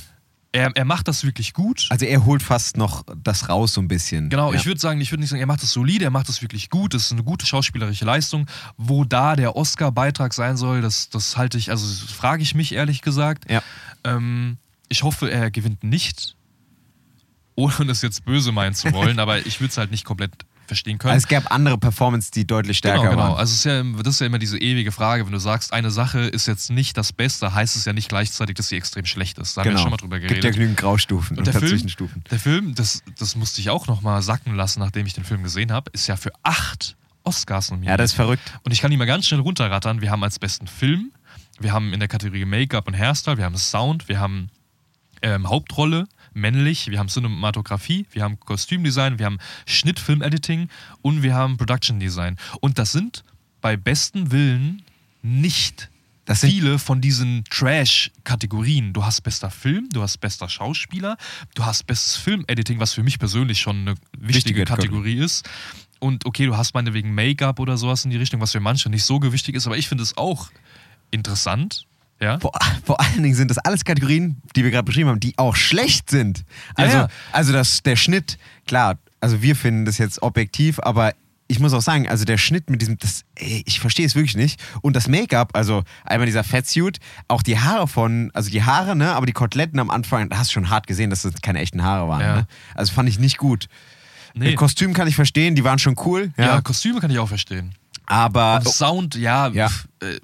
Er, er macht das wirklich gut. Also er holt fast noch das raus so ein bisschen. Genau, ja. ich würde sagen, ich würde nicht sagen, er macht das solide, er macht das wirklich gut, das ist eine gute schauspielerische Leistung. Wo da der Oscar-Beitrag sein soll, das, das halte ich, also frage ich mich ehrlich gesagt. Ja. Ähm, ich hoffe, er gewinnt nicht, ohne das jetzt böse meinen zu wollen, aber ich würde es halt nicht komplett verstehen können. Also es gab andere Performance, die deutlich stärker Genau, genau. waren. Also es ist ja, das ist ja immer diese ewige Frage, wenn du sagst, eine Sache ist jetzt nicht das Beste, heißt es ja nicht gleichzeitig, dass sie extrem schlecht ist. Da haben wir genau. schon mal drüber Gibt ja geredet. genügend Graustufen und, Und der Film, Dazwischenstufen. der Film, das, das musste ich auch nochmal sacken lassen, nachdem ich den Film gesehen habe, ist ja für acht Oscars nominiert. Ja, das ist verrückt. Und ich kann die mal ganz schnell runterrattern. Wir haben als besten Film, wir haben in der Kategorie Make-up und Hairstyle, wir haben Sound, wir haben ähm, Hauptrolle, männlich, wir haben Cinematografie, wir haben Kostümdesign, wir haben Schnitt, Film-Editing und wir haben Production Design. Und das sind bei bestem Willen nicht Das sind- viele von diesen Trash-Kategorien. Du hast bester Film, du hast bester Schauspieler, du hast bestes Film-Editing, was für mich persönlich schon eine wichtige, Wichtige Kategorie ist. Und okay, du hast meinetwegen Make-up oder sowas in die Richtung, was für manche nicht so gewichtig ist, aber ich finde es auch interessant. Ja? Vor, vor allen Dingen sind das alles Kategorien, die wir gerade beschrieben haben, die auch schlecht sind. Also, Ja, ja. also das, der Schnitt, klar, also wir finden das jetzt objektiv, aber ich muss auch sagen, also der Schnitt mit diesem, das, ey, ich verstehe es wirklich nicht. Und das Make-up, also einmal dieser Fettsuit, auch die Haare von, also die Haare, ne, aber die Koteletten am Anfang, da hast du schon hart gesehen, dass das keine echten Haare waren. Ja. Ne? Also fand ich nicht gut. Nee. Kostüm kann ich verstehen, die waren schon cool. ja. Ja, Kostüme kann ich auch verstehen. aber Und Sound, ja, Ja. pf, äh,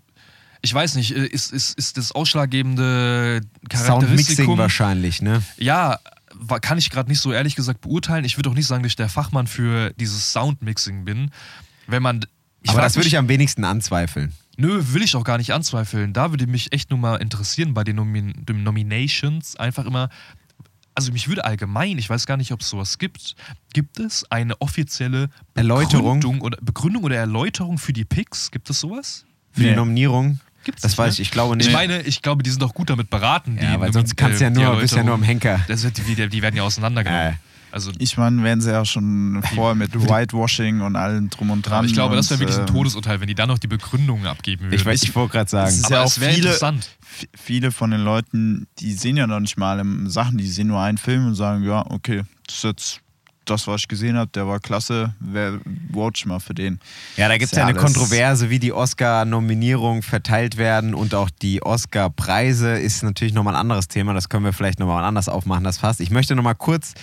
ich weiß nicht, äh, ist, ist, ist das ausschlaggebende Soundmixing Charakteristikum? wahrscheinlich, ne? Ja, kann ich gerade nicht so ehrlich gesagt beurteilen. Ich würde auch nicht sagen, dass ich der Fachmann für dieses Soundmixing bin. Wenn man. Ich aber das würde ich am wenigsten anzweifeln. Nö, will ich auch gar nicht anzweifeln. Da würde mich echt nur mal interessieren bei den, Nomin den Nominations einfach immer. Also mich würde allgemein, ich weiß gar nicht, ob es sowas gibt, gibt es eine offizielle Erläuterung? Begründung oder, Begründung oder Erläuterung für die Picks? Gibt es sowas? Für die Nee. Nominierung. Gibt's Das nicht, weiß ne? ich, ich glaube nicht. Ich meine, ich glaube, die sind doch gut damit beraten. Ja, die, weil sonst kannst du ja nur- bist ja nur am. Henker. Das wird, die, die werden ja auseinandergenommen. Ja. Also Ich meine, werden sie ja schon vorher mit Whitewashing und allem drum und dran. ich glaube, das wäre wirklich ein ähm, Todsurteil, wenn die dann noch die Begründungen abgeben würden. Ich, weiß, ich wollte gerade sagen. Es ist Aber ja auch wäre viele, interessant. viele von den Leuten, die sehen ja noch nicht mal Sachen, die sehen nur einen Film und sagen, ja, okay, das ist jetzt das, was ich gesehen habe, der war klasse, wer watch mal für den. Ja, da gibt es ja ja eine Kontroverse, wie die Oscar-Nominierungen verteilt werden und auch die Oscar-Preise ist natürlich nochmal ein anderes Thema. Das können wir vielleicht nochmal anders aufmachen, das fast. Ich möchte nochmal kurz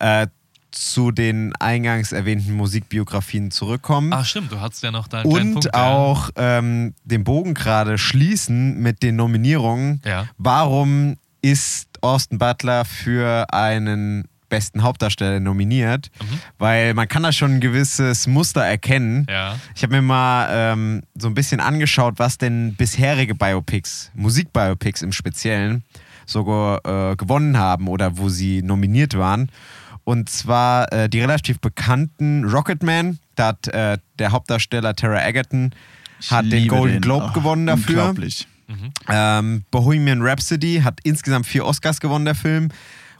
äh, zu den eingangs erwähnten Musikbiografien zurückkommen. Ach stimmt, du hattest ja noch deinen und Punkt. ja. auch ähm, den Bogen gerade schließen mit den Nominierungen. Ja. Warum ist Austin Butler für einen besten Hauptdarsteller nominiert? Mhm. Weil man kann da schon ein gewisses Muster erkennen. Ja. Ich habe mir mal ähm, so ein bisschen angeschaut, was denn bisherige Biopics, Musikbiopics im Speziellen, so äh, gewonnen haben oder wo sie nominiert waren. Und zwar äh, die relativ bekannten Rocketman, da hat äh, der Hauptdarsteller Tara Egerton Ich hat den Golden den. Globe Oh, gewonnen dafür. Unglaublich. Ähm, Bohemian Rhapsody hat insgesamt vier Oscars gewonnen, der Film.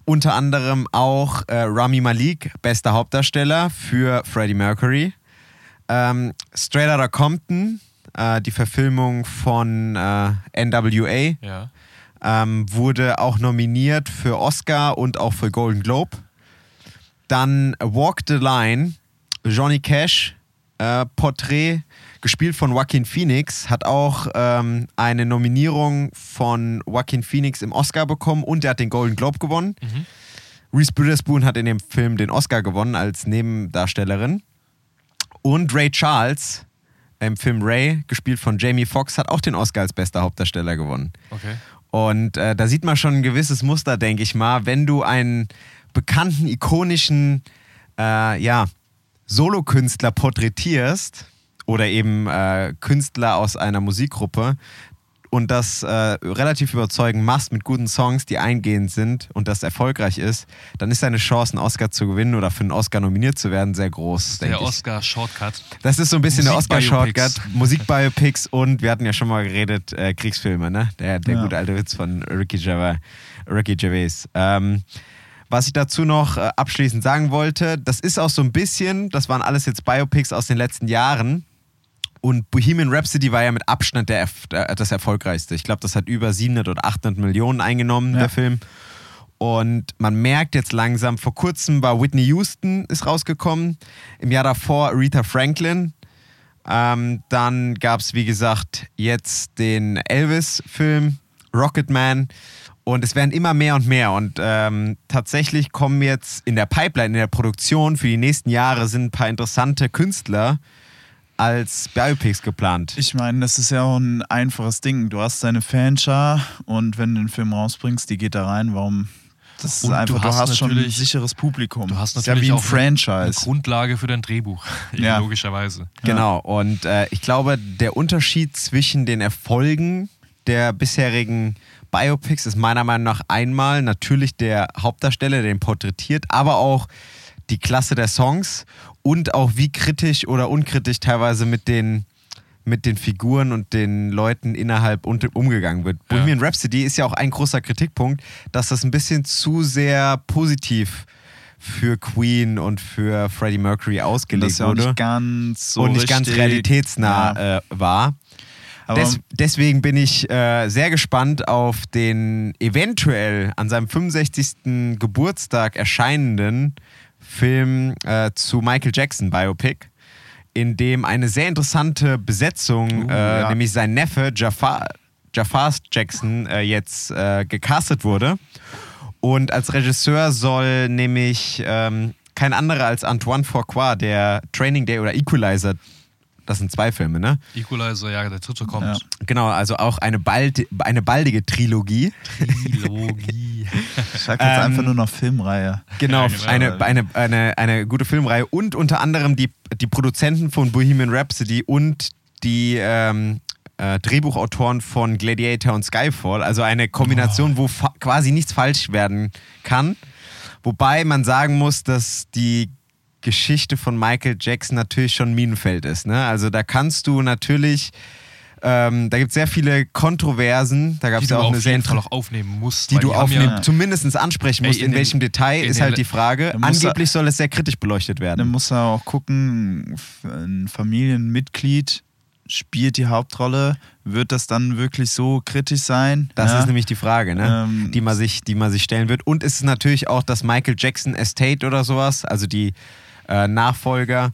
Unter anderem auch äh, Rami Malik, bester Hauptdarsteller für Freddie Mercury. Ähm, Straight Outta Compton, äh, die Verfilmung von äh, NWA, Ja. ähm, wurde auch nominiert für Oscar und auch für Golden Globe. Dann Walk the Line, Johnny Cash, äh, Porträt, gespielt von Joaquin Phoenix, hat auch ähm, eine Nominierung von Joaquin Phoenix im Oscar bekommen und er hat den Golden Globe gewonnen. Reese Witherspoon hat in dem Film den Oscar gewonnen als Nebendarstellerin. Und Ray Charles im Film Ray, gespielt von Jamie Foxx, hat auch den Oscar als bester Hauptdarsteller gewonnen. Okay. Und äh, da sieht man schon ein gewisses Muster, denke ich mal. Wenn du einen bekannten, ikonischen äh, ja, Solokünstler porträtierst oder eben äh, Künstler aus einer Musikgruppe und das äh, relativ überzeugend machst mit guten Songs, die eingehend sind und das erfolgreich ist, dann ist deine Chance, einen Oscar zu gewinnen oder für einen Oscar nominiert zu werden, sehr groß, denke Der. Oscar-Shortcut. Das ist so ein bisschen der. Oscar-Shortcut, Musikbiopics und wir hatten ja schon mal geredet, äh, Kriegsfilme, ne? Der, der Ja. gute alte Witz von Ricky Gervais. Ricky Gervais. Ähm, was ich dazu noch äh, abschließend sagen wollte, das ist auch so ein bisschen, das waren alles jetzt Biopics aus den letzten Jahren. Und Bohemian Rhapsody war ja mit Abstand der, das erfolgreichste. Ich glaube, das hat über 700 oder 800 Millionen eingenommen, Ja. der Film. Und man merkt jetzt langsam, vor kurzem war Whitney Houston ist rausgekommen, im Jahr davor Rita Franklin. Ähm, dann gab es, wie gesagt, jetzt den Elvis-Film, Rocketman. Und es werden immer mehr und mehr. Und ähm, tatsächlich kommen jetzt in der Pipeline, in der Produktion für die nächsten Jahre sind ein paar interessante Künstler als Biopics geplant. Ich meine, das ist ja auch ein einfaches Ding. Du hast deine Fanschar und wenn du den Film rausbringst, die geht da rein, warum? Das ist Und du einfach, du hast hast, schon ein natürlich- sicheres Publikum. Du hast Das ist ja natürlich wie ein auch eine- eine Franchise. Grundlage für dein Drehbuch. Ja. Logischerweise. Genau. Und äh, ich glaube, der Unterschied zwischen den Erfolgen der bisherigen Biopics ist meiner Meinung nach einmal natürlich der Hauptdarsteller, der ihn porträtiert, aber auch die Klasse der Songs und auch wie kritisch oder unkritisch teilweise mit den mit den Figuren und den Leuten innerhalb und umgegangen wird. Ja. Bohemian Rhapsody ist ja auch ein großer Kritikpunkt, dass das ein bisschen zu sehr positiv für Queen und für Freddie Mercury das ausgelegt ja auch wurde nicht ganz so und nicht ganz realitätsnah Ja. äh, war. Des, deswegen bin ich äh, sehr gespannt auf den eventuell an seinem 65. Geburtstag erscheinenden Film äh, zu Michael Jackson Biopic, in dem eine sehr interessante Besetzung, Uh, äh, ja. nämlich sein Neffe Jafar, Jafar Jackson, äh, jetzt äh, gecastet wurde. Und als Regisseur soll nämlich ähm, kein anderer als Antoine Fuqua, der Training Day oder Equalizer, das sind zwei Filme, ne? Equalizer, ja, der dritte kommt. Ja. Genau, also auch eine, bald, eine baldige Trilogie. Trilogie. Ich sag jetzt Ähm, einfach nur noch Filmreihe. Genau. Eine, eine, eine, eine gute Filmreihe und unter anderem die, die Produzenten von Bohemian Rhapsody und die ähm, äh, Drehbuchautoren von Gladiator und Skyfall. Also eine Kombination, wo fa quasi nichts falsch werden kann. Wobei man sagen muss, dass die Geschichte von Michael Jackson natürlich schon ein Minenfeld ist. Ne? Also da kannst du natürlich, ähm, da gibt es sehr viele Kontroversen. Da gab es ja auch eine sehr Fall auch aufnehmen musst. die du aufnehmen, Ja, zumindest ansprechen Ey, musst. in in, den- welchem Detail in ist halt die Frage. Angeblich soll es sehr kritisch beleuchtet Dann werden. muss er auch gucken, ein Familienmitglied spielt die Hauptrolle. Wird das dann wirklich so kritisch sein? Das Ja. ist nämlich die Frage, ne? Ähm, die, man sich, die man sich stellen wird. Und es ist natürlich auch das Michael Jackson Estate oder sowas, also die äh, Nachfolger,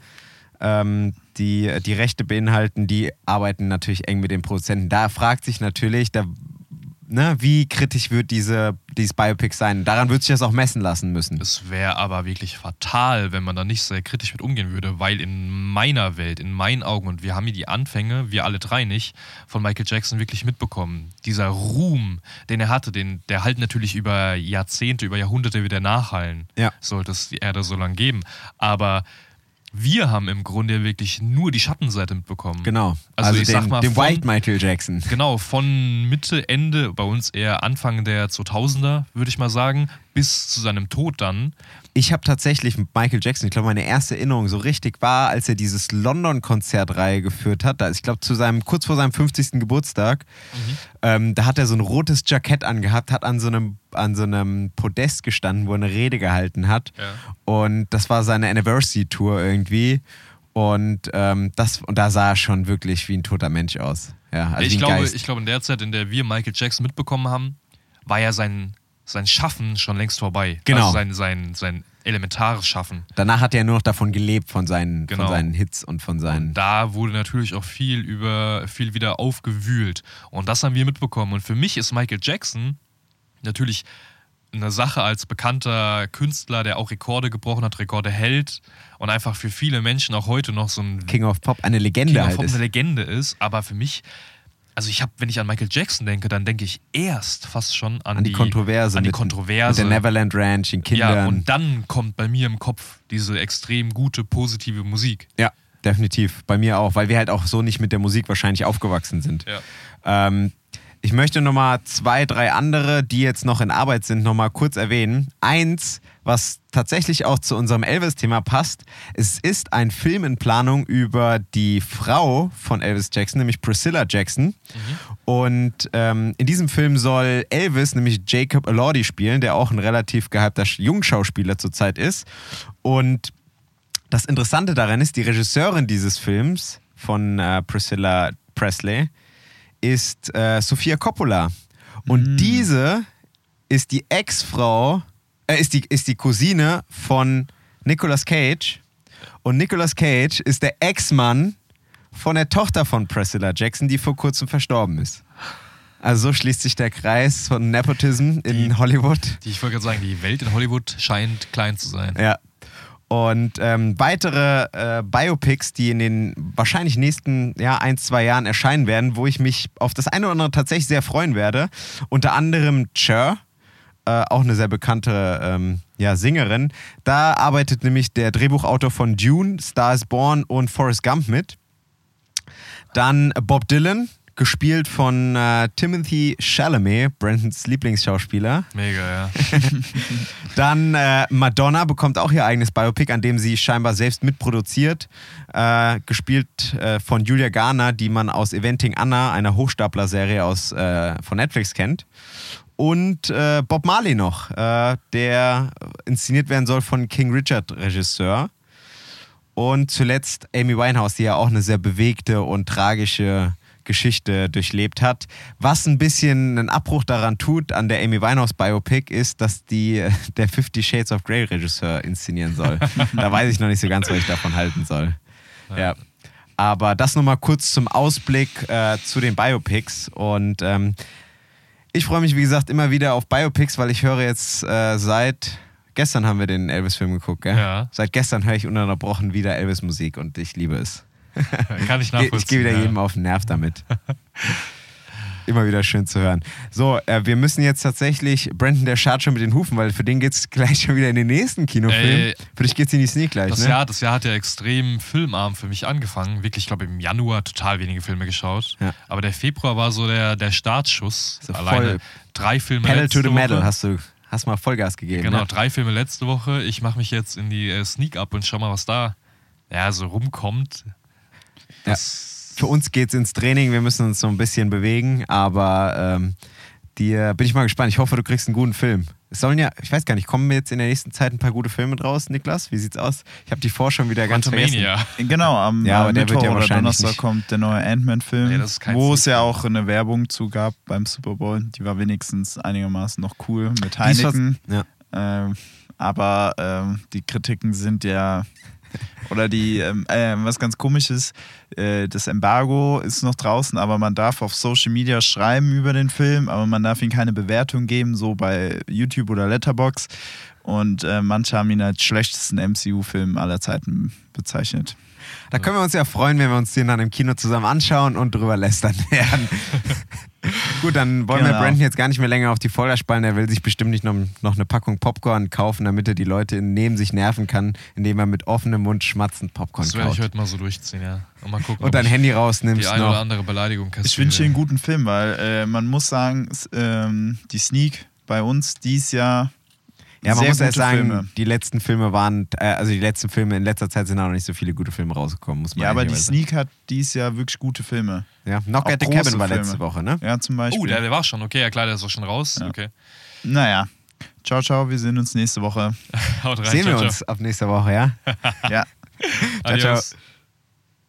ähm, die die Rechte beinhalten, die arbeiten natürlich eng mit den Produzenten. Da fragt sich natürlich, da, ne, wie kritisch wird diese, dieses Biopic sein? Daran wird sich das auch messen lassen müssen. Es wäre aber wirklich fatal, wenn man da nicht sehr kritisch mit umgehen würde, weil in meiner Welt, in meinen Augen, und wir haben hier die Anfänge, wir alle drei nicht, von Michael Jackson wirklich mitbekommen. Dieser Ruhm, den er hatte, den, der halt natürlich über Jahrzehnte, über Jahrhunderte wieder nachhallen, Ja. sollte es die Erde so lang geben. Aber wir haben im Grunde wirklich nur die Schattenseite mitbekommen. Genau. Also, Also, ich den, sag mal, den von- White Michael Jackson. Genau, von Mitte, Ende, bei uns eher Anfang der 2000er, würde ich mal sagen, bis zu seinem Tod dann. Ich habe tatsächlich mit Michael Jackson, ich glaube, meine erste Erinnerung so richtig war, als er dieses London-Konzertreihe geführt hat. Da, ich glaube, zu seinem, kurz vor seinem 50. Geburtstag, ähm, da hat er so ein rotes Jackett angehabt, hat an so einem, an so einem Podest gestanden, wo er eine Rede gehalten hat. Ja. Und das war seine Anniversary-Tour irgendwie. Und, ähm, das, und da sah er schon wirklich wie ein toter Mensch aus. Ja, also ich, glaube, Geist. ich glaube, in der Zeit, in der wir Michael Jackson mitbekommen haben, war ja sein, sein Schaffen schon längst vorbei. Genau. Also sein, sein, sein elementares Schaffen. Danach hat er nur noch davon gelebt, von seinen, Genau. von seinen Hits und von seinen. Da wurde natürlich auch viel über viel wieder aufgewühlt. Und das haben wir mitbekommen. Und für mich ist Michael Jackson natürlich eine Sache als bekannter Künstler, der auch Rekorde gebrochen hat, Rekorde hält und einfach für viele Menschen auch heute noch so ein King of Pop, eine Legende King of halt Pop ist. eine Legende ist. Aber für mich, also ich habe, wenn ich an Michael Jackson denke, dann denke ich erst fast schon an, an die, Kontroverse. An die Kontroverse. Mit der Neverland Ranch, den Kindern. ja, und dann kommt bei mir im Kopf diese extrem gute, positive Musik. Ja, definitiv. Bei mir auch, weil wir halt auch so nicht mit der Musik wahrscheinlich aufgewachsen sind. Ja. Ähm, ich möchte nochmal zwei, drei andere, die jetzt noch in Arbeit sind, nochmal kurz erwähnen. Eins, was tatsächlich auch zu unserem Elvis-Thema passt. Es ist ein Film in Planung über die Frau von Elvis Jackson, nämlich Priscilla Jackson. Und ähm, in diesem Film soll Elvis nämlich Jacob Elordi spielen, der auch ein relativ gehypter Jungschauspieler zurzeit ist. Und das Interessante daran ist, die Regisseurin dieses Films von äh, Priscilla Presley ist äh, Sofia Coppola. Und diese ist die Ex-Frau, äh, ist, die, ist die Cousine von Nicolas Cage. Und Nicolas Cage ist der Ex-Mann von der Tochter von Priscilla Jackson, die vor kurzem verstorben ist. Also so schließt sich der Kreis von Nepotism in Hollywood. Die, ich wollte gerade sagen, die Welt in Hollywood scheint klein zu sein. Ja. Und ähm, weitere äh, Biopics, die in den wahrscheinlich nächsten ja, ein, zwei Jahren erscheinen werden, wo ich mich auf das eine oder andere tatsächlich sehr freuen werde. Unter anderem Cher, äh, auch eine sehr bekannte ähm, ja, Sängerin. Da arbeitet nämlich der Drehbuchautor von Dune, Star is Born und Forrest Gump mit. Dann Bob Dylan gespielt von äh, Timothy Chalamet, Brandons Lieblingsschauspieler. Mega, ja. Dann äh, Madonna bekommt auch ihr eigenes Biopic, an dem sie scheinbar selbst mitproduziert. Äh, gespielt äh, von Julia Garner, die man aus Eventing Anna, einer Hochstapler-Serie aus, äh, von Netflix kennt. Und äh, Bob Marley noch, äh, der inszeniert werden soll von King Richard Regisseur. Und zuletzt Amy Winehouse, die ja auch eine sehr bewegte und tragische Geschichte durchlebt hat. Was ein bisschen einen Abbruch daran tut, an der Amy Winehouse Biopic, ist, dass die äh, der Fifty Shades of Grey Regisseur inszenieren soll. da weiß ich noch nicht so ganz, was ich davon halten soll. Ja. Aber das nochmal kurz zum Ausblick äh, zu den Biopics. Und ähm, ich freue mich, wie gesagt, immer wieder auf Biopics, weil ich höre jetzt äh, seit gestern haben wir den Elvis-Film geguckt, gell? Ja. Seit gestern höre ich ununterbrochen wieder Elvis-Musik und ich liebe es. Kann ich nachvollziehen. ich gehe wieder ja. jedem auf den Nerv damit. Immer wieder schön zu hören. So, äh, wir müssen jetzt tatsächlich, Brandon, der schart schon mit den Hufen, weil für den geht es gleich schon wieder in den nächsten Kinofilm. Ey, für dich geht's in die Sneak gleich, Das ne? Jahr, das Jahr hat ja extrem filmarm für mich angefangen. Wirklich, ich glaube, im Januar total wenige Filme geschaut. Ja. Aber der Februar war so der, der Startschuss. So Alleine voll drei Filme Pedal to the Metal hast du hast mal Vollgas gegeben. Genau, Ne? drei Filme letzte Woche. Ich mache mich jetzt in die äh, Sneak up und schau mal, was da ja, so rumkommt. Ja. Für uns geht's ins Training, wir müssen uns so ein bisschen bewegen, aber ähm, dir bin ich mal gespannt. Ich hoffe, du kriegst einen guten Film. Es sollen ja, ich weiß gar nicht, kommen jetzt in der nächsten Zeit ein paar gute Filme draus, Niklas? Wie sieht's aus? Ich habe die Vorschau wieder ganz vergessen. Genau, am Ja, aber der wird Mittwoch ja oder Donnerstag nicht- kommt der neue Ant-Man-Film, Nee, wo es ja auch eine Werbung zu gab beim Super Bowl. Die war wenigstens einigermaßen noch cool mit ist was- Heineken. Ja. Ähm, aber ähm, die Kritiken sind ja. Oder die, ähm, äh, was ganz komisch ist, äh, das Embargo ist noch draußen, aber man darf auf Social Media schreiben über den Film, aber man darf ihm keine Bewertung geben, so bei YouTube oder Letterbox. Und äh, manche haben ihn als schlechtesten MCU-Film aller Zeiten bezeichnet. Da können wir uns ja freuen, wenn wir uns den dann im Kino zusammen anschauen und drüber lästern werden. Gut, dann wollen wir Genau. Brandon jetzt gar nicht mehr länger auf die Folter spannen. Er will sich bestimmt nicht noch, noch eine Packung Popcorn kaufen, damit er die Leute neben sich nerven kann, indem er mit offenem Mund schmatzend Popcorn Das werde ich heute mal so durchziehen, ja. Und mal gucken, Und dein Handy die rausnimmst eine oder noch. andere Beleidigung kassiere. Ich wünsche dir einen guten Film, weil äh, man muss sagen, ähm, die Sneak bei uns dies Jahr Ja, man sehr muss erst sagen, Filme. die letzten Filme waren, äh, also die letzten Filme in letzter Zeit sind auch noch nicht so viele gute Filme rausgekommen, muss man Ja, aber die Sneak hat dies Jahr wirklich gute Filme. Ja, Knock auch at the Cabin war Filme. letzte Woche, ne? Ja, zum Beispiel. Oh, der, der war schon. Okay, ja klar, der ist auch schon raus. Ja. Okay. Naja. Ciao, ciao, wir sehen uns nächste Woche. Haut rein. Sehen ciao, wir uns ab nächster Woche, ja? Ja. Ciao. ciao.